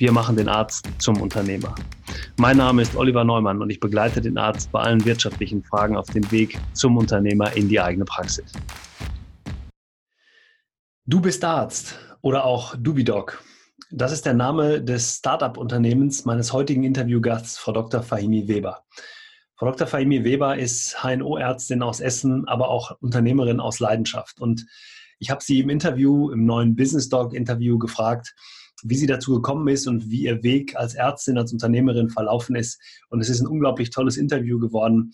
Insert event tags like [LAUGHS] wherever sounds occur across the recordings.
wir machen den Arzt zum Unternehmer. Mein Name ist Oliver Neumann und ich begleite den Arzt bei allen wirtschaftlichen Fragen auf dem Weg zum Unternehmer in die eigene Praxis. Du bist Arzt oder auch Dubidoc. Das ist der Name des Startup-Unternehmens meines heutigen Interviewgasts, Frau Dr. Fahimi Weber. Frau Dr. Fahimi Weber ist HNO-Ärztin aus Essen, aber auch Unternehmerin aus Leidenschaft. Und ich habe sie im Interview, im neuen Business Dog Interview gefragt, wie sie dazu gekommen ist und wie ihr Weg als Ärztin, als Unternehmerin verlaufen ist. Und es ist ein unglaublich tolles Interview geworden.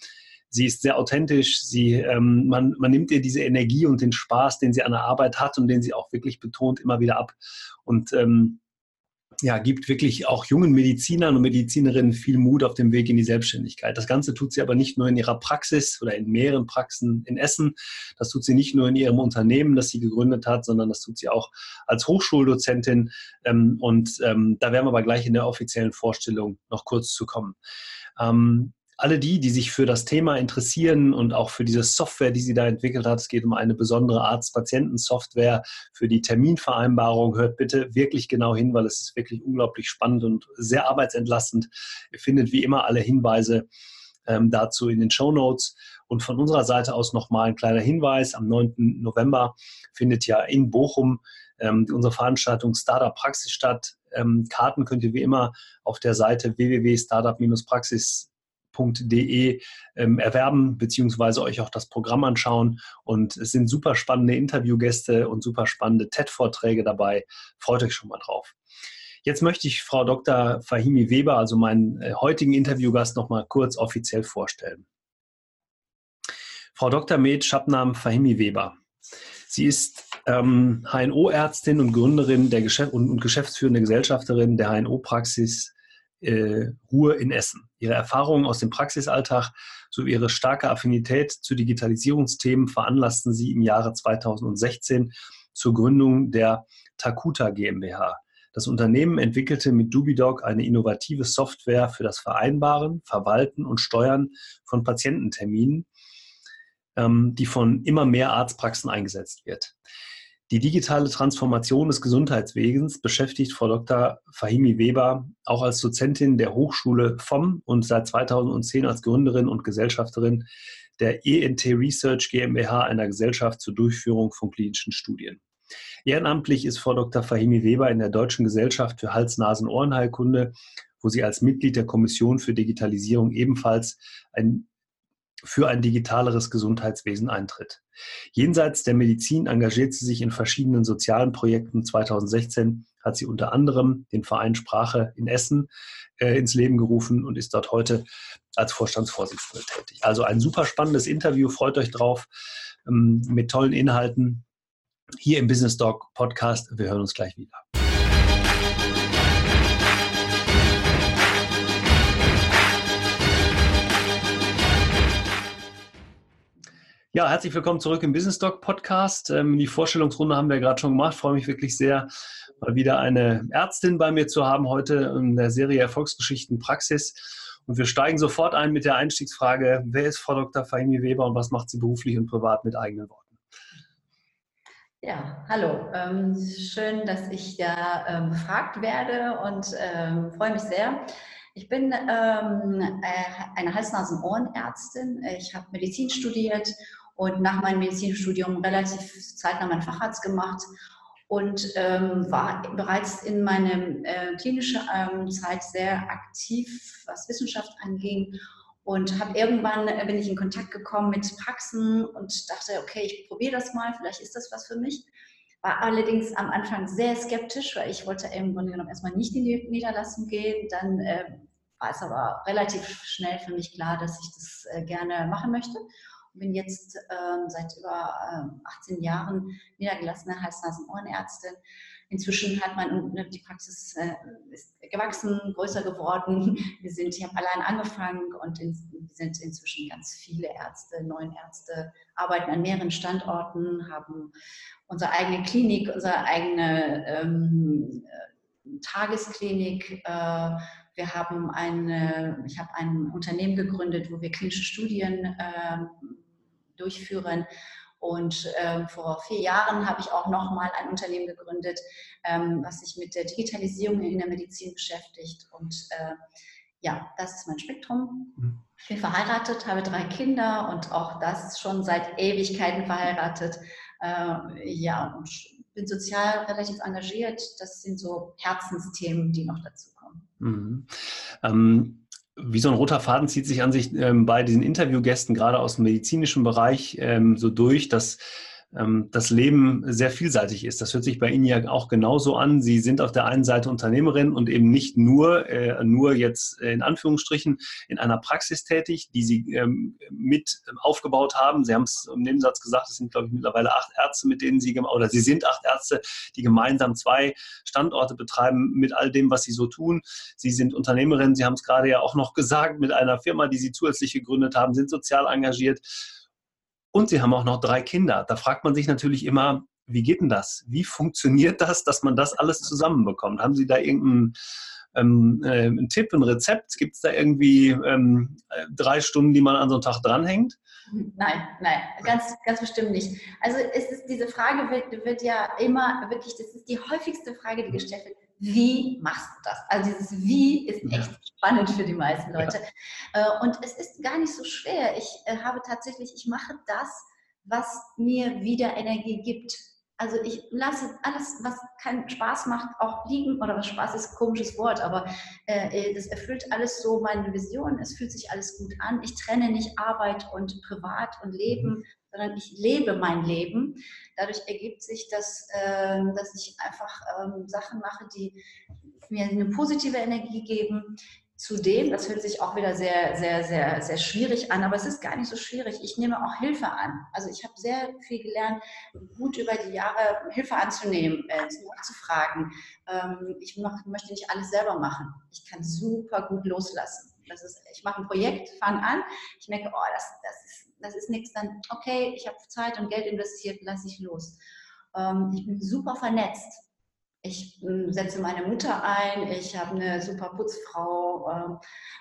Sie ist sehr authentisch. Sie, ähm, man, man nimmt ihr diese Energie und den Spaß, den sie an der Arbeit hat und den sie auch wirklich betont, immer wieder ab. Und ähm, ja, gibt wirklich auch jungen Medizinern und Medizinerinnen viel Mut auf dem Weg in die Selbstständigkeit. Das Ganze tut sie aber nicht nur in ihrer Praxis oder in mehreren Praxen in Essen. Das tut sie nicht nur in ihrem Unternehmen, das sie gegründet hat, sondern das tut sie auch als Hochschuldozentin. Ähm, und ähm, da werden wir aber gleich in der offiziellen Vorstellung noch kurz zu kommen. Alle die, die sich für das Thema interessieren und auch für diese Software, die sie da entwickelt hat, es geht um eine besondere Arzt-Patienten-Software für die Terminvereinbarung, hört bitte wirklich genau hin, weil es ist wirklich unglaublich spannend und sehr arbeitsentlastend. Ihr findet wie immer alle Hinweise ähm, dazu in den Show Notes. Und von unserer Seite aus nochmal ein kleiner Hinweis. Am 9. November findet ja in Bochum ähm, unsere Veranstaltung Startup Praxis statt. Ähm, Karten könnt ihr wie immer auf der Seite www.startup-praxis www.ted ähm, erwerben, beziehungsweise euch auch das Programm anschauen. Und es sind super spannende Interviewgäste und super spannende TED-Vorträge dabei. Freut euch schon mal drauf. Jetzt möchte ich Frau Dr. Fahimi Weber, also meinen äh, heutigen Interviewgast, noch mal kurz offiziell vorstellen. Frau Dr. Med Schabnam Fahimi Weber. Sie ist ähm, HNO-Ärztin und Gründerin der Geschäft und, und geschäftsführende Gesellschafterin der HNO-Praxis äh, Ruhe in Essen. Ihre Erfahrungen aus dem Praxisalltag sowie ihre starke Affinität zu Digitalisierungsthemen veranlassten sie im Jahre 2016 zur Gründung der Takuta GmbH. Das Unternehmen entwickelte mit Dubidog eine innovative Software für das Vereinbaren, Verwalten und Steuern von Patiententerminen, ähm, die von immer mehr Arztpraxen eingesetzt wird. Die digitale Transformation des Gesundheitswesens beschäftigt Frau Dr. Fahimi Weber auch als Dozentin der Hochschule FOM und seit 2010 als Gründerin und Gesellschafterin der ENT Research GmbH, einer Gesellschaft zur Durchführung von klinischen Studien. Ehrenamtlich ist Frau Dr. Fahimi Weber in der Deutschen Gesellschaft für Hals-Nasen-Ohrenheilkunde, wo sie als Mitglied der Kommission für Digitalisierung ebenfalls ein für ein digitaleres Gesundheitswesen eintritt. Jenseits der Medizin engagiert sie sich in verschiedenen sozialen Projekten. 2016 hat sie unter anderem den Verein Sprache in Essen äh, ins Leben gerufen und ist dort heute als Vorstandsvorsitzende tätig. Also ein super spannendes Interview, freut euch drauf, ähm, mit tollen Inhalten hier im Business Talk Podcast. Wir hören uns gleich wieder. Ja, herzlich willkommen zurück im Business Talk Podcast. Ähm, die Vorstellungsrunde haben wir gerade schon gemacht. Ich freue mich wirklich sehr, mal wieder eine Ärztin bei mir zu haben heute in der Serie Erfolgsgeschichten Praxis. Und wir steigen sofort ein mit der Einstiegsfrage: Wer ist Frau Dr. Fahimi Weber und was macht sie beruflich und privat mit eigenen Worten? Ja, hallo. Ähm, schön, dass ich da ähm, befragt werde und ähm, freue mich sehr. Ich bin ähm, äh, eine Hals-Nasen-Ohrenärztin. Ich habe Medizin studiert und nach meinem Medizinstudium relativ zeitnah meinen Facharzt gemacht und ähm, war bereits in meiner äh, klinischen ähm, Zeit sehr aktiv, was Wissenschaft anging und habe irgendwann äh, bin ich in Kontakt gekommen mit Praxen und dachte, okay, ich probiere das mal, vielleicht ist das was für mich. War allerdings am Anfang sehr skeptisch, weil ich wollte im Grunde genommen erstmal nicht in die Niederlassung gehen. Dann äh, war es aber relativ schnell für mich klar, dass ich das äh, gerne machen möchte bin jetzt ähm, seit über äh, 18 Jahren niedergelassene Hals-Nasen-Ohrenärztin. inzwischen hat man ne, die Praxis äh, ist gewachsen, größer geworden. Wir sind, ich habe allein angefangen und in, sind inzwischen ganz viele Ärzte, neun Ärzte, arbeiten an mehreren Standorten, haben unsere eigene Klinik, unsere eigene ähm, Tagesklinik. Äh, wir haben eine, ich habe ein Unternehmen gegründet, wo wir klinische Studien äh, durchführen. Und ähm, vor vier Jahren habe ich auch nochmal ein Unternehmen gegründet, ähm, was sich mit der Digitalisierung in der Medizin beschäftigt. Und äh, ja, das ist mein Spektrum. Mhm. Ich bin verheiratet, habe drei Kinder und auch das schon seit Ewigkeiten verheiratet. Äh, ja, und bin sozial relativ engagiert. Das sind so Herzensthemen, die noch dazu kommen. Mhm. Ähm, wie so ein roter Faden zieht sich an sich ähm, bei diesen Interviewgästen, gerade aus dem medizinischen Bereich, ähm, so durch, dass das Leben sehr vielseitig ist. Das hört sich bei Ihnen ja auch genauso an. Sie sind auf der einen Seite Unternehmerin und eben nicht nur, äh, nur jetzt in Anführungsstrichen in einer Praxis tätig, die Sie ähm, mit aufgebaut haben. Sie haben es im Nebensatz gesagt, es sind, glaube ich, mittlerweile acht Ärzte, mit denen Sie, oder Sie sind acht Ärzte, die gemeinsam zwei Standorte betreiben mit all dem, was Sie so tun. Sie sind Unternehmerin, Sie haben es gerade ja auch noch gesagt, mit einer Firma, die Sie zusätzlich gegründet haben, sind sozial engagiert und sie haben auch noch drei Kinder. Da fragt man sich natürlich immer, wie geht denn das? Wie funktioniert das, dass man das alles zusammenbekommt? Haben Sie da irgendeinen ähm, äh, einen Tipp, ein Rezept? Gibt es da irgendwie ähm, drei Stunden, die man an so einem Tag dranhängt? Nein, nein, ganz, ganz bestimmt nicht. Also es ist, diese Frage wird, wird ja immer wirklich, das ist die häufigste Frage, die gestellt wird wie machst du das? Also dieses Wie ist echt spannend für die meisten Leute. Ja. Äh, und es ist gar nicht so schwer. Ich äh, habe tatsächlich, ich mache das, was mir wieder Energie gibt. Also ich lasse alles, was keinen Spaß macht, auch liegen. Oder was Spaß ist, komisches Wort, aber äh, das erfüllt alles so meine Vision. Es fühlt sich alles gut an. Ich trenne nicht Arbeit und Privat und Leben, mhm sondern ich lebe mein Leben. Dadurch ergibt sich, dass, äh, dass ich einfach ähm, Sachen mache, die mir eine positive Energie geben. Zudem, das hört sich auch wieder sehr, sehr, sehr, sehr schwierig an, aber es ist gar nicht so schwierig. Ich nehme auch Hilfe an. Also ich habe sehr viel gelernt, gut über die Jahre Hilfe anzunehmen, äh, nachzufragen. Ähm, ich mach, möchte nicht alles selber machen. Ich kann super gut loslassen. Das ist, ich mache ein Projekt, fange an, ich merke, oh, das, das ist das ist nichts, dann, okay, ich habe Zeit und Geld investiert, lasse ich los. Ähm, ich bin super vernetzt. Ich äh, setze meine Mutter ein, ich habe eine super Putzfrau, ähm,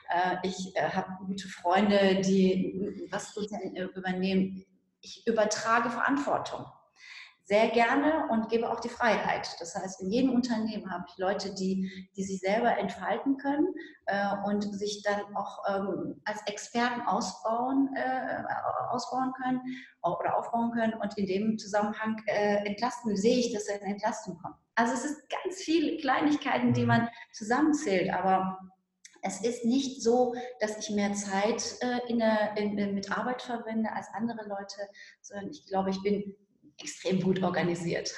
äh, ich äh, habe gute Freunde, die was übernehmen. Ich übertrage Verantwortung sehr gerne und gebe auch die Freiheit. Das heißt, in jedem Unternehmen habe ich Leute, die, die sich selber entfalten können äh, und sich dann auch ähm, als Experten ausbauen, äh, ausbauen können oder aufbauen können und in dem Zusammenhang äh, entlasten, sehe ich, dass eine Entlastung kommt. Also es ist ganz viele Kleinigkeiten, die man zusammenzählt, aber es ist nicht so, dass ich mehr Zeit äh, in der, in, mit Arbeit verwende als andere Leute, sondern ich glaube, ich bin extrem gut organisiert.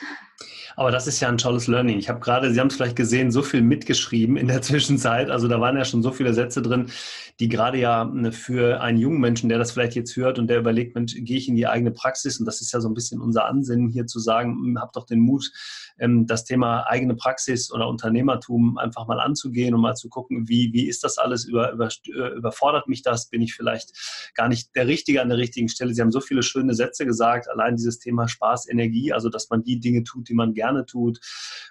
Aber das ist ja ein tolles Learning. Ich habe gerade, Sie haben es vielleicht gesehen, so viel mitgeschrieben in der [LAUGHS] Zwischenzeit. Also da waren ja schon so viele Sätze drin, die gerade ja ne, für einen jungen Menschen, der das vielleicht jetzt hört und der überlegt, Mensch, gehe ich in die eigene Praxis? Und das ist ja so ein bisschen unser Ansinnen hier zu sagen, hm, hab doch den Mut, ähm, das Thema eigene Praxis oder Unternehmertum einfach mal anzugehen und mal zu gucken, wie, wie ist das alles? Über, über, äh, überfordert mich das? Bin ich vielleicht gar nicht der Richtige an der richtigen Stelle? Sie haben so viele schöne Sätze gesagt. Allein dieses Thema Spaß, Energie, also dass man die Dinge tut, die man gerne tut.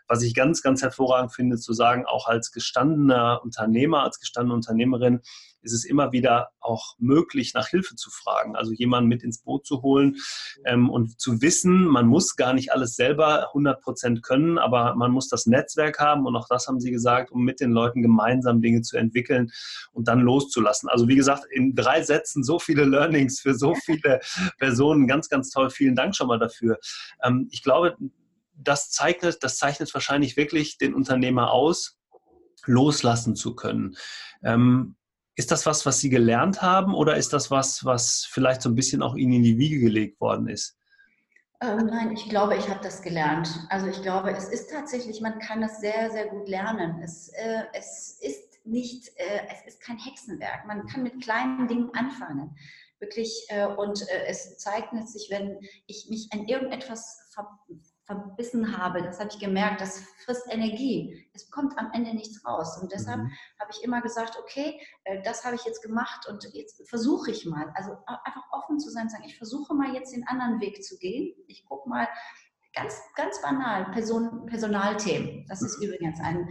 Was ich ganz, ganz hervorragend finde, zu sagen, auch als gestandener Unternehmer, als gestandene Unternehmerin, ist es immer wieder auch möglich, nach Hilfe zu fragen, also jemanden mit ins Boot zu holen ähm, und zu wissen, man muss gar nicht alles selber 100 Prozent können, aber man muss das Netzwerk haben und auch das haben Sie gesagt, um mit den Leuten gemeinsam Dinge zu entwickeln und dann loszulassen. Also wie gesagt, in drei Sätzen so viele Learnings für so viele Personen. Ganz, ganz toll. Vielen Dank schon mal dafür. Ähm, ich glaube, das zeichnet, das zeichnet wahrscheinlich wirklich den Unternehmer aus, loslassen zu können. Ähm, ist das was, was Sie gelernt haben oder ist das was, was vielleicht so ein bisschen auch Ihnen in die Wiege gelegt worden ist? Ähm, nein, ich glaube, ich habe das gelernt. Also ich glaube, es ist tatsächlich, man kann das sehr, sehr gut lernen. Es, äh, es ist nicht, äh, es ist kein Hexenwerk. Man kann mit kleinen Dingen anfangen. Wirklich, äh, und äh, es zeichnet sich, wenn ich mich an irgendetwas ver verbissen habe, das habe ich gemerkt, das frisst Energie. Es kommt am Ende nichts raus. Und deshalb mhm. habe ich immer gesagt, okay, äh, das habe ich jetzt gemacht und jetzt versuche ich mal. Also einfach offen zu sein und sagen, ich versuche mal jetzt den anderen Weg zu gehen. Ich gucke mal, ganz, ganz banal, Person, Personalthemen. Das ist mhm. übrigens ein,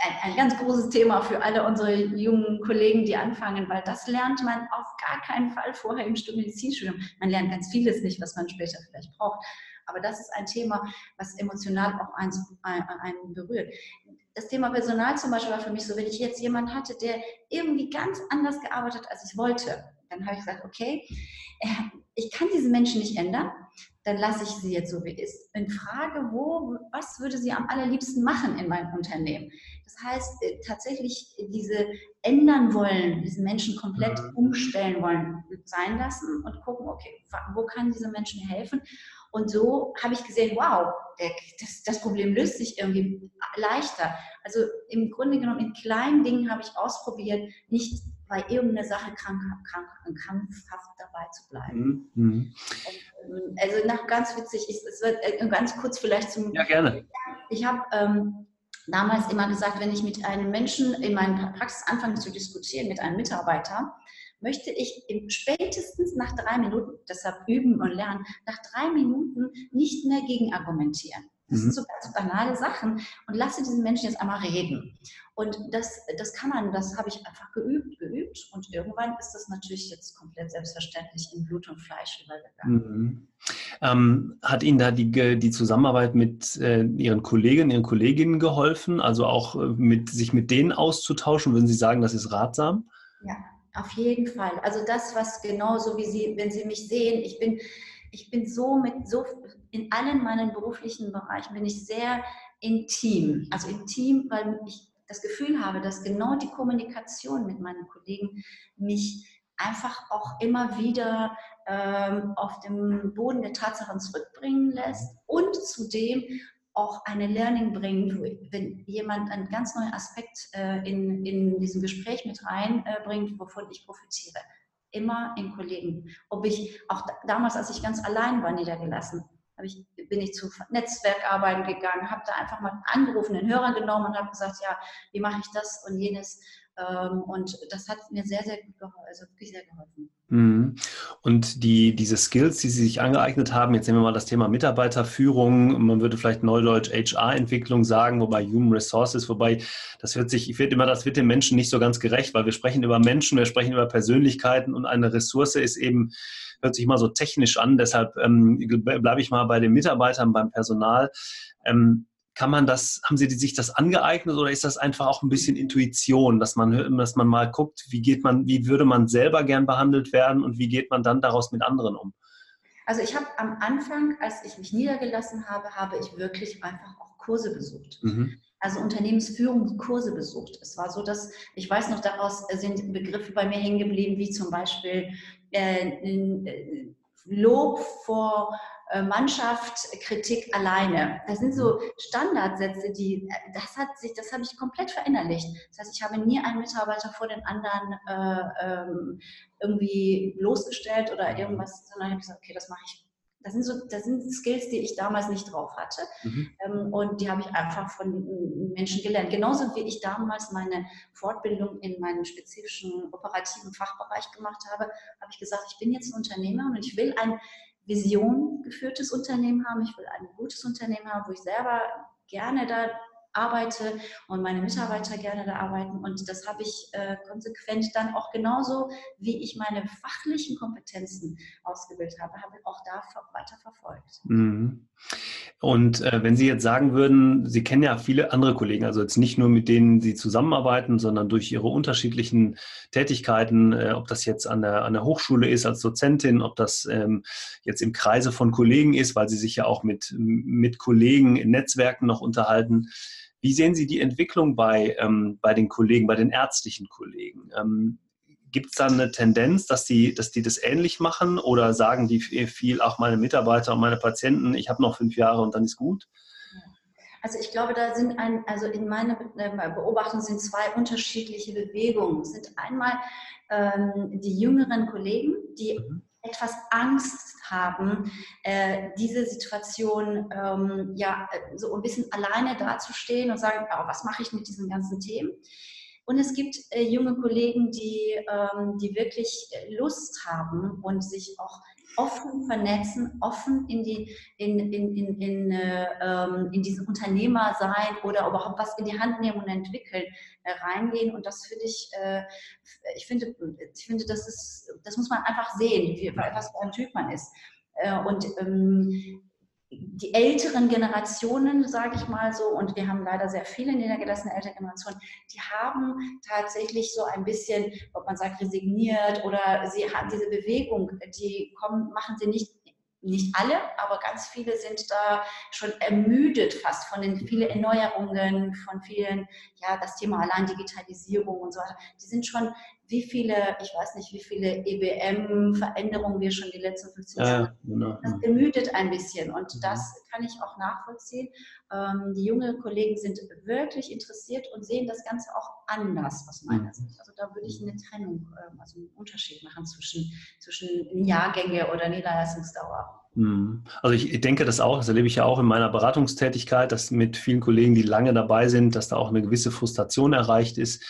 ein, ein, ganz großes Thema für alle unsere jungen Kollegen, die anfangen, weil das lernt man auf gar keinen Fall vorher im Medizinstudium. Man lernt ganz vieles nicht, was man später vielleicht braucht. Aber das ist ein Thema, was emotional auch einen, einen berührt. Das Thema Personal zum Beispiel war für mich so, wenn ich jetzt jemanden hatte, der irgendwie ganz anders gearbeitet als ich wollte, dann habe ich gesagt, okay, äh, ich kann diese Menschen nicht ändern, dann lasse ich sie jetzt so wie ist. In Frage, wo, was würde sie am allerliebsten machen in meinem Unternehmen? Das heißt, äh, tatsächlich diese ändern wollen, diesen Menschen komplett mhm. umstellen wollen, sein lassen und gucken, okay, wo kann diese Menschen helfen? Und so habe ich gesehen, wow, das, das, Problem löst sich irgendwie leichter. Also im Grunde genommen in kleinen Dingen habe ich ausprobiert, nicht bei irgendeiner Sache krank, krank, krampfhaft dabei zu bleiben. Mhm. mhm. Und, ähm, also nach ganz witzig, es wird äh, ganz kurz vielleicht zum. Ja, gerne. Ich habe ähm, damals immer gesagt, wenn ich mit einem Menschen in meiner Praxis anfange zu diskutieren, mit einem Mitarbeiter, möchte ich spätestens nach drei Minuten, deshalb üben und lernen, nach drei Minuten nicht mehr gegen argumentieren. Das sind mhm. so ganz banale Sachen und lasse diesen Menschen jetzt einmal reden. Und das, das kann man, das habe ich einfach geübt, geübt und irgendwann ist das natürlich jetzt komplett selbstverständlich in Blut und Fleisch übergegangen. Mhm. Ähm, hat Ihnen da die, die Zusammenarbeit mit äh, Ihren Kollegen, Ihren Kolleginnen geholfen, also auch äh, mit, sich mit denen auszutauschen? Würden Sie sagen, das ist ratsam? Ja, auf jeden Fall. Also das, was genauso wie Sie, wenn Sie mich sehen, ich bin, ich bin so mit so in allen meinen beruflichen Bereichen bin ich sehr intim. Also intim, weil ich das Gefühl habe, dass genau die Kommunikation mit meinen Kollegen mich einfach auch immer wieder ähm, auf dem Boden der Tatsachen zurückbringen lässt und zudem auch eine Learning bringt, wenn jemand einen ganz neuen Aspekt äh, in, in diesem Gespräch mit reinbringt, äh, wovon ich profitiere. Immer in Kollegen. Ob ich auch damals, als ich ganz allein war, niedergelassen, ich, bin ich zu Netzwerkarbeiten gegangen, habe da einfach mal angerufen, den Hörer genommen und habe gesagt, ja, wie mache ich das und jenes. Ähm, und das hat mir sehr, sehr gut geholfen, also wirklich sehr geholfen. Mhm. Und die, diese Skills, die Sie sich angeeignet haben, jetzt nehmen wir mal das Thema Mitarbeiterführung, man würde vielleicht neudeutsch HR-Entwicklung sagen, wobei Human Resources, wobei das wird sich, ich wird immer, das wird den Menschen nicht so ganz gerecht, weil wir sprechen über Menschen, wir sprechen über Persönlichkeiten und eine Ressource ist eben, hört sich immer so technisch an, deshalb ähm, bleibe ich mal bei den Mitarbeitern, beim Personal. Ähm, kann man das, haben Sie sich das angeeignet oder ist das einfach auch ein bisschen Intuition, dass man, dass man mal guckt, wie geht man, wie würde man selber gern behandelt werden und wie geht man dann daraus mit anderen um? Also ich habe am Anfang, als ich mich niedergelassen habe, habe ich wirklich einfach auch Kurse besucht. Mhm. Also Unternehmensführungskurse besucht. Es war so, dass ich weiß noch, daraus sind Begriffe bei mir hängen geblieben, wie zum Beispiel äh, äh Lob vor Mannschaft, Kritik alleine. Das sind so mhm. Standardsätze, die, das hat sich, das habe ich komplett verinnerlicht. Das heißt, ich habe nie einen Mitarbeiter vor den anderen äh, ähm, irgendwie losgestellt oder irgendwas, sondern ich habe gesagt, okay, das mache ich das sind, so, das sind Skills, die ich damals nicht drauf hatte. Mhm. Ähm, und die habe ich einfach von Menschen gelernt. Genauso wie ich damals meine Fortbildung in meinem spezifischen operativen Fachbereich gemacht habe, habe ich gesagt, ich bin jetzt ein Unternehmer und ich will ein Vision geführtes Unternehmen haben. Ich will ein gutes Unternehmen haben, wo ich selber gerne da arbeite und meine Mitarbeiter gerne da arbeiten. Und das habe ich äh, konsequent dann auch genauso, wie ich meine fachlichen Kompetenzen ausgebildet habe, habe ich auch da weiter verfolgt. Mhm. Und äh, wenn Sie jetzt sagen würden, Sie kennen ja viele andere Kollegen, also jetzt nicht nur mit denen Sie zusammenarbeiten, sondern durch Ihre unterschiedlichen Tätigkeiten, äh, ob das jetzt an der, an der Hochschule ist als Dozentin, ob das ähm, jetzt im Kreise von Kollegen ist, weil Sie sich ja auch mit, mit Kollegen in Netzwerken noch unterhalten. Wie sehen Sie die Entwicklung bei, ähm, bei den Kollegen, bei den ärztlichen Kollegen? Ähm, Gibt es da eine Tendenz, dass die, dass die das ähnlich machen oder sagen die viel, auch meine Mitarbeiter und meine Patienten, ich habe noch fünf Jahre und dann ist gut? Also ich glaube, da sind ein, also in meiner äh, Beobachtung sind zwei unterschiedliche Bewegungen. Es sind einmal ähm, die jüngeren Kollegen, die mhm etwas Angst haben, äh, diese Situation ähm, ja so ein bisschen alleine dazustehen und sagen, oh, was mache ich mit diesen ganzen Themen? Und es gibt äh, junge Kollegen, die, ähm, die wirklich Lust haben und sich auch offen vernetzen, offen in, die, in, in, in, in, äh, ähm, in diesen Unternehmer sein oder überhaupt was in die Hand nehmen und entwickeln, äh, reingehen. Und das finde ich, äh, ich finde, ich finde das, ist, das muss man einfach sehen, wie, was für ein Typ man ist. Äh, und ähm, die älteren Generationen, sage ich mal so, und wir haben leider sehr viele niedergelassene ältere Generationen, die haben tatsächlich so ein bisschen, ob man sagt, resigniert oder sie haben diese Bewegung, die kommen, machen sie nicht nicht alle, aber ganz viele sind da schon ermüdet fast von den vielen Erneuerungen, von vielen, ja, das Thema allein Digitalisierung und so weiter. Die sind schon, wie viele, ich weiß nicht, wie viele EBM-Veränderungen wir schon die letzten 15 Jahre, ja, genau. das ermüdet ein bisschen und mhm. das kann ich auch nachvollziehen. Ähm, die jungen Kollegen sind wirklich interessiert und sehen das Ganze auch anders aus meiner mhm. Sicht. Also da würde ich eine Trennung, ähm, also einen Unterschied machen zwischen, zwischen Jahrgänge oder Niederlassungsdauer. Mhm. Also ich denke das auch, das erlebe ich ja auch in meiner Beratungstätigkeit, dass mit vielen Kollegen, die lange dabei sind, dass da auch eine gewisse Frustration erreicht ist,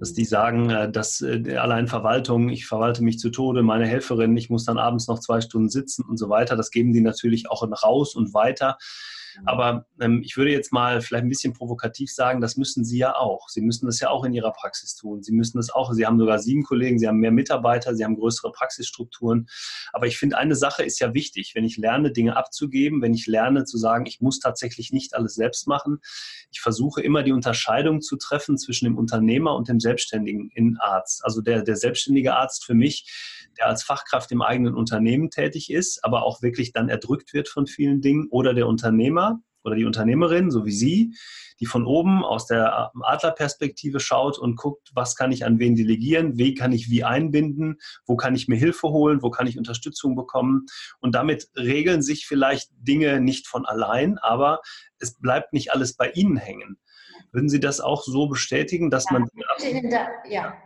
dass die sagen, äh, dass äh, allein Verwaltung, ich verwalte mich zu Tode, meine Helferin, ich muss dann abends noch zwei Stunden sitzen und so weiter, das geben die natürlich auch raus und weiter. Mhm. Aber ähm, ich würde jetzt mal vielleicht ein bisschen provokativ sagen, das müssen Sie ja auch. Sie müssen das ja auch in Ihrer Praxis tun. Sie müssen das auch, Sie haben sogar sieben Kollegen, Sie haben mehr Mitarbeiter, Sie haben größere Praxisstrukturen. Aber ich finde, eine Sache ist ja wichtig, wenn ich lerne, Dinge abzugeben, wenn ich lerne zu sagen, ich muss tatsächlich nicht alles selbst machen. Ich versuche immer die Unterscheidung zu treffen zwischen dem Unternehmer und dem selbstständigen Arzt. Also der, der selbstständige Arzt für mich, der als Fachkraft im eigenen Unternehmen tätig ist, aber auch wirklich dann erdrückt wird von vielen Dingen, oder der Unternehmer oder die Unternehmerin, so wie Sie, die von oben aus der Adlerperspektive schaut und guckt, was kann ich an wen delegieren, wie kann ich wie einbinden, wo kann ich mir Hilfe holen, wo kann ich Unterstützung bekommen. Und damit regeln sich vielleicht Dinge nicht von allein, aber es bleibt nicht alles bei Ihnen hängen. Würden Sie das auch so bestätigen, dass ja, man. Da, ja,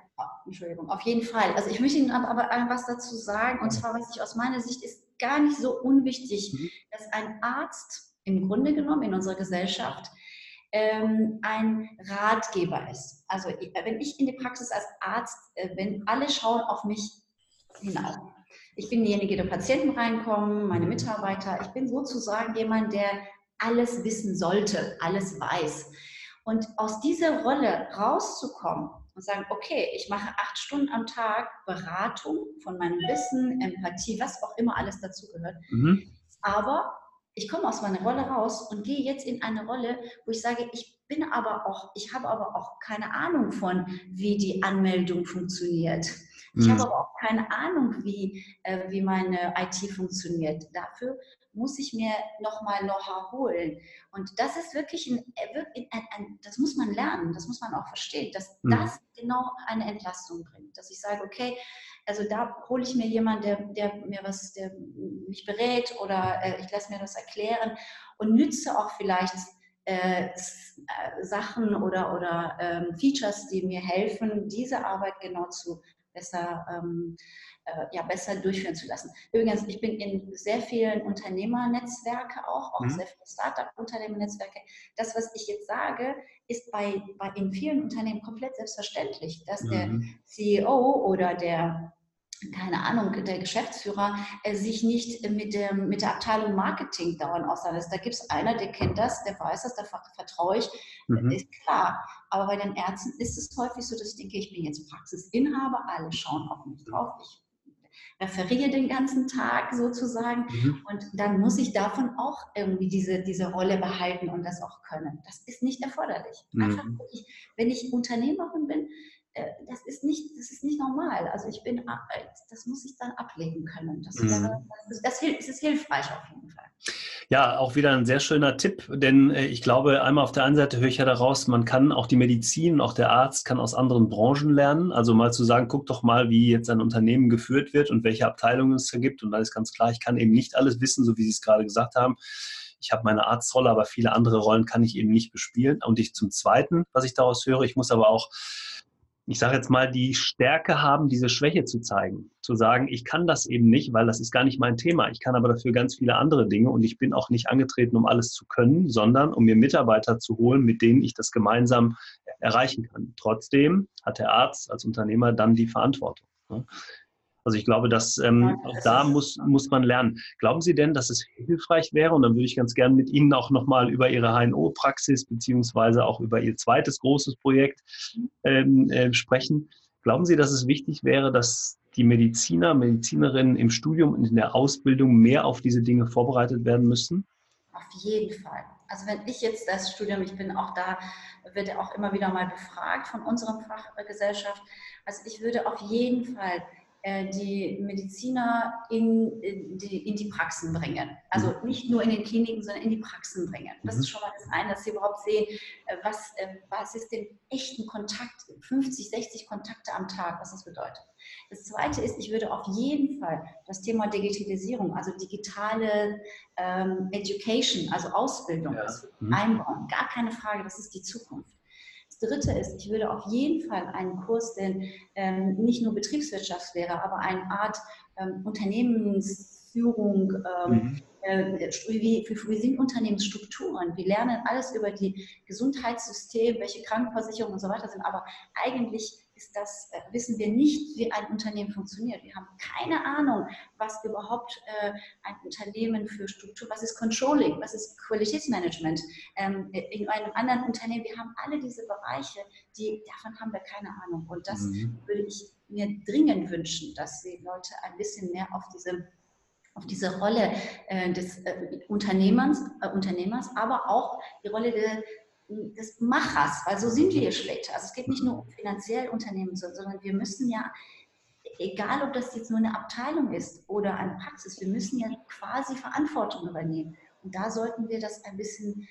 Entschuldigung, auf jeden Fall. Also ich möchte Ihnen aber, aber was dazu sagen, und zwar, was ich aus meiner Sicht ist gar nicht so unwichtig, mhm. dass ein Arzt im Grunde genommen in unserer Gesellschaft ähm, ein Ratgeber ist. Also wenn ich in die Praxis als Arzt, äh, wenn alle schauen auf mich hinauf. Ich bin diejenige, der Patienten reinkommen, meine Mitarbeiter. Ich bin sozusagen jemand, der alles wissen sollte, alles weiß. Und aus dieser Rolle rauszukommen und sagen, okay, ich mache acht Stunden am Tag Beratung von meinem Wissen, Empathie, was auch immer alles dazugehört. Mhm. Aber ich komme aus meiner Rolle raus und gehe jetzt in eine Rolle, wo ich sage, ich bin aber auch, ich habe aber auch keine Ahnung von, wie die Anmeldung funktioniert. Ich mhm. habe aber auch keine Ahnung, wie, äh, wie meine IT funktioniert. Dafür muss ich mir nochmal Know-how holen. Und das ist wirklich ein, ein, ein, das muss man lernen, das muss man auch verstehen, dass mhm. das genau eine Entlastung bringt. Dass ich sage, okay, also da hole ich mir jemanden, der, der mir was, der mich berät oder äh, ich lasse mir das erklären und nütze auch vielleicht äh, äh, Sachen oder, oder ähm, Features, die mir helfen, diese Arbeit genau zu besser ähm, äh, ja, besser durchführen zu lassen. Übrigens, ich bin in sehr vielen Unternehmernetzwerke auch, auch mhm. sehr viele Startup-Unternehmernetzwerke. Das, was ich jetzt sage, ist bei, bei in vielen Unternehmen komplett selbstverständlich, dass mhm. der CEO oder der keine Ahnung, der Geschäftsführer äh, sich nicht mit, dem, mit der Abteilung Marketing dauernd auseinandersetzt. Da gibt es einer, der kennt das, der weiß das, da vertraue ich, mhm. ist klar. Aber bei den Ärzten ist es häufig so, dass ich denke, ich bin jetzt Praxisinhaber, alle schauen auf mich drauf, ich referiere den ganzen Tag sozusagen. Mhm. Und dann muss ich davon auch irgendwie diese, diese Rolle behalten und das auch können. Das ist nicht erforderlich. Mhm. Einfach, ich, wenn ich Unternehmerin bin, das ist nicht, das ist nicht normal. Also ich bin, äh, das muss ich dann ablegen können. Das, mhm. wäre, das, das, das ist hilfreich auf jeden Fall. Ja, auch wieder ein sehr schöner Tipp, denn äh, ich glaube, einmal auf der einen Seite höre ich ja daraus, man kann auch die Medizin, auch der Arzt kann aus anderen Branchen lernen. Also mal zu sagen, guck doch mal, wie jetzt ein Unternehmen geführt wird und welche Abteilungen es da gibt. Und da ist ganz klar, ich kann eben nicht alles wissen, so wie Sie es gerade gesagt haben. Ich habe meine Arztrolle, aber viele andere Rollen kann ich eben nicht bespielen. Und ich zum Zweiten, was ich daraus höre, ich muss aber auch ich sage jetzt mal, die Stärke haben, diese Schwäche zu zeigen. Zu sagen, ich kann das eben nicht, weil das ist gar nicht mein Thema. Ich kann aber dafür ganz viele andere Dinge und ich bin auch nicht angetreten, um alles zu können, sondern um mir Mitarbeiter zu holen, mit denen ich das gemeinsam erreichen kann. Trotzdem hat der Arzt als Unternehmer dann die Verantwortung. Also ich glaube, dass ähm, auch da muss, muss man lernen. Glauben Sie denn, dass es hilfreich wäre? Und dann würde ich ganz gerne mit Ihnen auch nochmal über Ihre HNO-Praxis beziehungsweise auch über Ihr zweites großes Projekt ähm, äh, sprechen. Glauben Sie, dass es wichtig wäre, dass die Mediziner, Medizinerinnen im Studium und in der Ausbildung mehr auf diese Dinge vorbereitet werden müssen? Auf jeden Fall. Also wenn ich jetzt das Studium, ich bin auch da, wird ja auch immer wieder mal befragt von unserer Fachgesellschaft. Also ich würde auf jeden Fall die Mediziner in, in, die, in die Praxen bringen. Also mhm. nicht nur in den Kliniken, sondern in die Praxen bringen. Das ist mhm. schon mal das eine, dass sie überhaupt sehen, äh, was, äh, was ist den echten Kontakt, 50, 60 Kontakte am Tag, was das bedeutet. Das zweite ist, ich würde auf jeden Fall das Thema Digitalisierung, also digitale ähm, Education, also Ausbildung, ja. mhm. einbauen. Gar keine Frage, das ist die Zukunft. Dritte ist, ich würde auf jeden Fall einen Kurs, den ähm, nicht nur Betriebswirtschaftslehre, aber eine Art ähm, Unternehmensführung, ähm, äh, wie, wie, sind Unternehmensstrukturen? Wir lernen alles über die Gesundheitssystem, welche Krankenversicherungen und so weiter sind, aber eigentlich ist das, äh, wissen wir nicht, wie ein Unternehmen funktioniert. Wir haben keine Ahnung, was überhaupt äh, ein Unternehmen für Struktur, was ist Controlling, was ist Qualitätsmanagement ähm, in einem anderen Unternehmen. Wir haben alle diese Bereiche, die, davon haben wir keine Ahnung. Und das mhm. würde ich mir dringend wünschen, dass die Leute ein bisschen mehr auf diese auf diese Rolle äh, des äh, Unternehmers, äh, Unternehmers, aber auch die Rolle der, des Machers, weil so sind wir später. Also es geht nicht nur um finanziell Unternehmen, sondern wir müssen ja, egal ob das jetzt nur eine Abteilung ist oder eine Praxis, wir müssen ja quasi Verantwortung übernehmen. Und da sollten wir das ein bisschen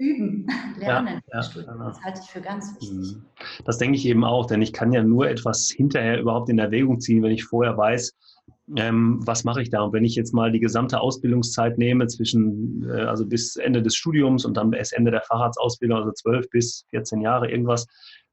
üben, [LAUGHS] lernen. Ja, ja, genau. das halte ich für ganz wichtig. Mhm. Das denke ich eben auch, denn ich kann ja nur etwas hinterher überhaupt in Erwägung ziehen, wenn ich vorher weiß, ähm, was mache ich da? Und wenn ich jetzt mal die gesamte Ausbildungszeit nehme, zwischen, äh, also bis Ende des Studiums und dann bis Ende der Facharztausbildung, also 12 bis 14 Jahre irgendwas,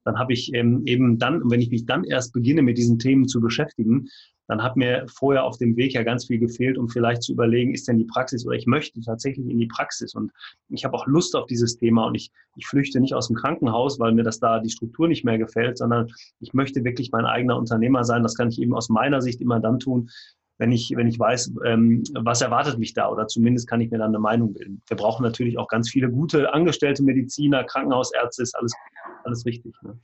dann habe ich ähm, eben dann, wenn ich mich dann erst beginne, mit diesen Themen zu beschäftigen, dann hat mir vorher auf dem Weg ja ganz viel gefehlt, um vielleicht zu überlegen, ist denn die Praxis oder ich möchte tatsächlich in die Praxis und ich habe auch Lust auf dieses Thema und ich, ich flüchte nicht aus dem Krankenhaus, weil mir das da die Struktur nicht mehr gefällt, sondern ich möchte wirklich mein eigener Unternehmer sein. Das kann ich eben aus meiner Sicht immer dann tun, wenn ich, wenn ich weiß, ähm, was erwartet mich da oder zumindest kann ich mir dann eine Meinung bilden. Wir brauchen natürlich auch ganz viele gute angestellte Mediziner, Krankenhausärzte, ist alles, alles richtig. Ne?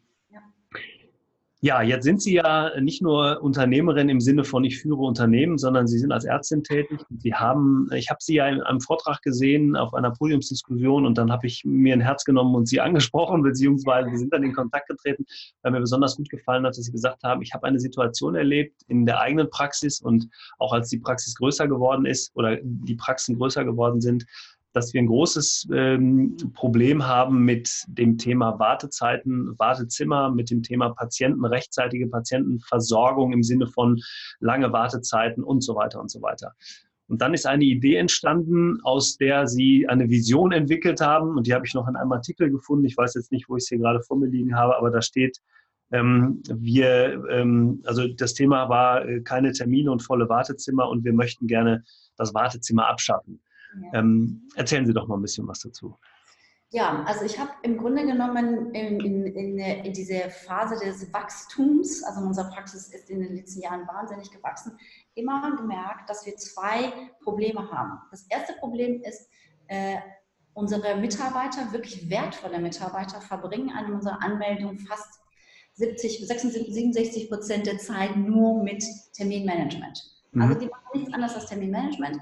Ja, jetzt sind Sie ja nicht nur Unternehmerin im Sinne von ich führe Unternehmen, sondern Sie sind als Ärztin tätig. Sie haben, ich habe Sie ja in einem Vortrag gesehen auf einer Podiumsdiskussion und dann habe ich mir ein Herz genommen und Sie [LAUGHS] angesprochen, beziehungsweise wir sind dann in Kontakt getreten, weil mir besonders gut gefallen hat, dass Sie gesagt haben, ich habe eine Situation erlebt in der eigenen Praxis und auch als die Praxis größer geworden ist oder die Praxen größer geworden sind, dass wir ein großes ähm, Problem haben mit dem Thema Wartezeiten, Wartezimmer, mit dem Thema Patienten, rechtzeitige Patientenversorgung im Sinne von lange Wartezeiten und so weiter und so weiter. Und dann ist eine Idee entstanden, aus der sie eine Vision entwickelt haben. Und die habe ich noch in einem Artikel gefunden. Ich weiß jetzt nicht, wo ich es hier gerade vor mir liegen habe, aber da steht, ähm, wir, ähm, also das Thema war äh, keine Termine und volle Wartezimmer und wir möchten gerne das Wartezimmer abschaffen. Ähm, erzählen Sie doch mal ein bisschen was dazu. Ja, also ich habe im Grunde genommen in, in, in, in dieser Phase des Wachstums, also unsere Praxis ist in den letzten Jahren wahnsinnig gewachsen, immer gemerkt, dass wir zwei Probleme haben. Das erste Problem ist, äh, unsere Mitarbeiter, wirklich wertvolle Mitarbeiter, verbringen an unserer Anmeldung fast 70, 66, 67 Prozent der Zeit nur mit Terminmanagement. Also mhm. Also die machen nichts anderes als Terminmanagement.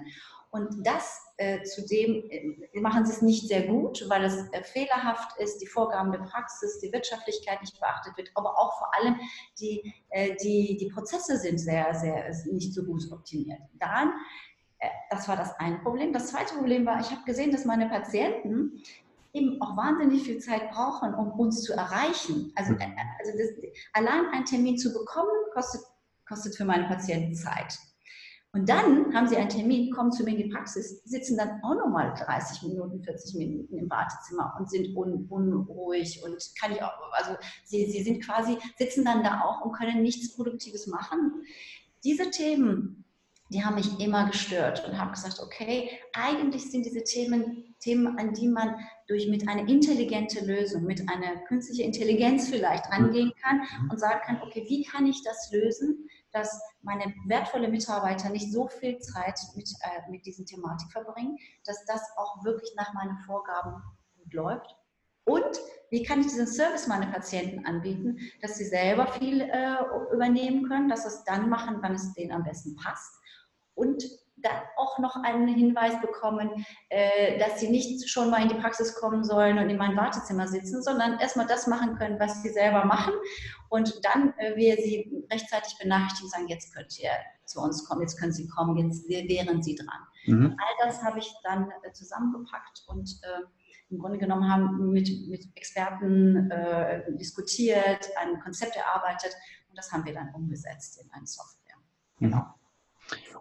Und das äh, zudem äh, machen sie es nicht sehr gut, weil es äh, fehlerhaft ist, die Vorgaben der Praxis, die Wirtschaftlichkeit nicht beachtet wird, aber auch vor allem die, äh, die, die Prozesse sind sehr, sehr nicht so gut optimiert. Dann, äh, das war das eine Problem. Das zweite Problem war, ich habe gesehen, dass meine Patienten eben auch wahnsinnig viel Zeit brauchen, um uns zu erreichen. Also, äh, also das, allein einen Termin zu bekommen, kostet, kostet für meine Patienten Zeit. Und dann haben sie einen Termin, kommen zu mir in die Praxis, sitzen dann auch nochmal 30 Minuten, 40 Minuten im Wartezimmer und sind un, unruhig und kann ich auch, also sie, sie sind quasi, sitzen dann da auch und können nichts Produktives machen. Diese Themen, die haben mich immer gestört und habe gesagt, okay, eigentlich sind diese Themen Themen, an die man durch mit einer intelligente Lösung, mit einer künstlichen Intelligenz vielleicht rangehen kann mhm. und sagen kann, okay, wie kann ich das lösen, dass meine wertvolle Mitarbeiter nicht so viel Zeit mit, äh, mit diesen Thematik verbringen, dass das auch wirklich nach meinen Vorgaben gut läuft. Und wie kann ich diesen Service meinen Patienten anbieten, dass sie selber viel äh, übernehmen können, dass sie es dann machen, wann es denen am besten passt. Und dann auch noch einen Hinweis bekommen, äh, dass sie nicht schon mal in die Praxis kommen sollen und in mein Wartezimmer sitzen, sondern erstmal das machen können, was sie selber machen und dann äh, wir sie rechtzeitig benachrichtigen und sagen, jetzt könnt ihr zu uns kommen, jetzt können sie kommen, jetzt wären sie dran. Mhm. All das habe ich dann äh, zusammengepackt und im Grunde genommen haben mit, mit Experten äh, diskutiert, ein Konzept erarbeitet und das haben wir dann umgesetzt in eine Software. Genau.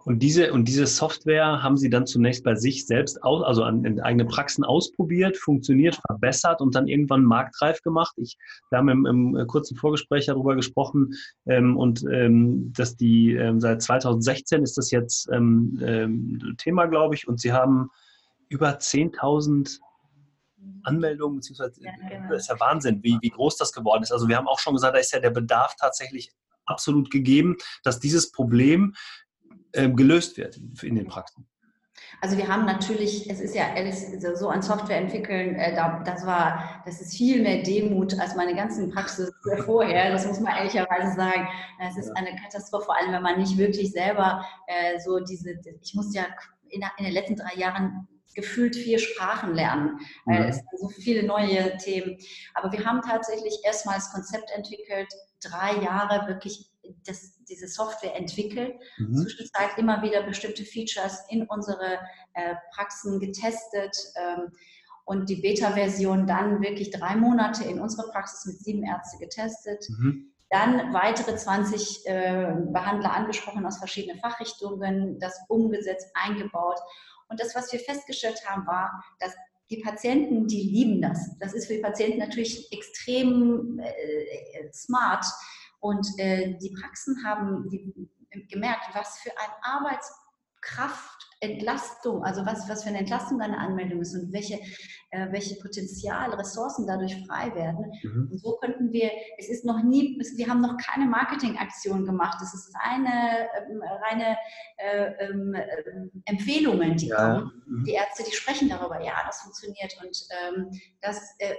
Und diese, und diese Software haben Sie dann zunächst bei sich selbst, aus, also an, in eigenen Praxen ausprobiert, funktioniert, verbessert und dann irgendwann marktreif gemacht. Ich, wir haben im, im äh, kurzen Vorgespräch darüber gesprochen ähm, und ähm, dass die ähm, seit 2016 ist das jetzt ähm, ähm, Thema, glaube ich, und Sie haben über 10.000 Anmeldungen, beziehungsweise ja, genau. das ist ja Wahnsinn, wie, wie groß das geworden ist. Also wir haben auch schon gesagt, da ist ja der Bedarf tatsächlich absolut gegeben, dass dieses Problem ähm, gelöst wird in den Praxen? Also wir haben natürlich, es ist ja so ein Software entwickeln, äh, das war, das ist viel mehr Demut als meine ganzen Praxis [LAUGHS] vorher. Das muss man ehrlicherweise sagen. Es ist eine Katastrophe, vor allem wenn man nicht wirklich selber äh, so diese, ich musste ja in, den letzten drei Jahren gefühlt vier Sprachen lernen. Es sind so viele neue Themen. Aber wir haben tatsächlich erstmals Konzept entwickelt, drei Jahre wirklich das, diese Software entwickelt, mhm. zwischenzeit immer wieder bestimmte Features in unsere äh, Praxen getestet ähm, und die Beta-Version dann wirklich drei Monate in unserer Praxis mit sieben Ärzten getestet. Mhm. Dann weitere 20 äh, Behandler angesprochen aus verschiedenen Fachrichtungen, das umgesetzt, eingebaut. Und das, was wir festgestellt haben, war, dass die Patienten, die lieben das. Das ist für die Patienten natürlich extrem äh, smart, und äh, die Praxen haben gemerkt, was für ein Arbeitskraft Entlastung, also was, was für eine Entlastung eine Anmeldung ist und welche, äh, welche Potenzial, Ressourcen dadurch frei werden. Mhm. Und so könnten wir, es ist noch nie, wir haben noch keine Marketingaktion gemacht, es ist reine, ähm, reine äh, ähm, äh, Empfehlungen, die ja. kommen. Mhm. Die Ärzte, die sprechen darüber, ja, das funktioniert und ähm, das, äh,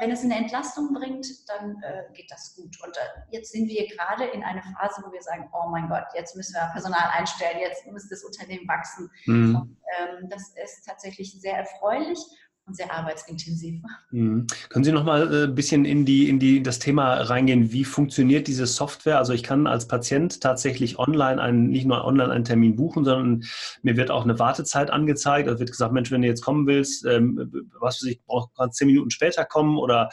wenn es eine Entlastung bringt, dann äh, geht das gut. Und äh, jetzt sind wir gerade in einer Phase, wo wir sagen, oh mein Gott, jetzt müssen wir Personal einstellen, jetzt muss das Unternehmen wachsen wachsen. Mhm. Und, ähm, das ist tatsächlich sehr erfreulich und sehr arbeitsintensiv. Mhm. Können Sie noch mal ein äh, bisschen in, die, in die, das Thema reingehen? Wie funktioniert diese Software? Also ich kann als Patient tatsächlich online einen, nicht nur online einen Termin buchen, sondern mir wird auch eine Wartezeit angezeigt. Also wird gesagt, Mensch, wenn du jetzt kommen willst, ähm, was weiß ich, brauchst zehn Minuten später kommen oder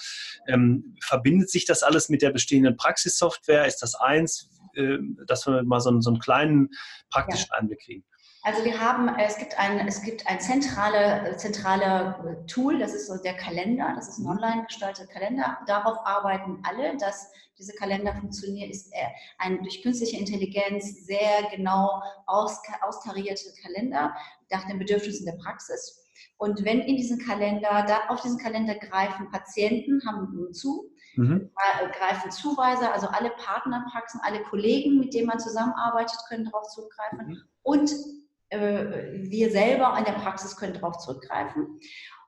ähm, verbindet sich das alles mit der bestehenden Praxissoftware? Ist das eins, äh, dass wir mal so, so einen kleinen praktischen ja. Einblick kriegen? Also wir haben, äh, es gibt ein, es gibt ein zentrale, zentrale Tool, das ist so der Kalender, das ist ein mhm. online gestalteter Kalender. Darauf arbeiten alle, dass diese Kalender funktionieren, ist ein durch künstliche Intelligenz sehr genau aus, austarierte Kalender nach den Bedürfnissen der Praxis. Und wenn in diesen Kalender, da auf diesen Kalender greifen Patienten, haben zu, mhm. Äh, greifen Zuweiser, also alle Partnerpraxen, alle Kollegen, mit denen man zusammenarbeitet, können darauf zugreifen. Mhm. Und äh, wir selber an der Praxis können darauf zurückgreifen.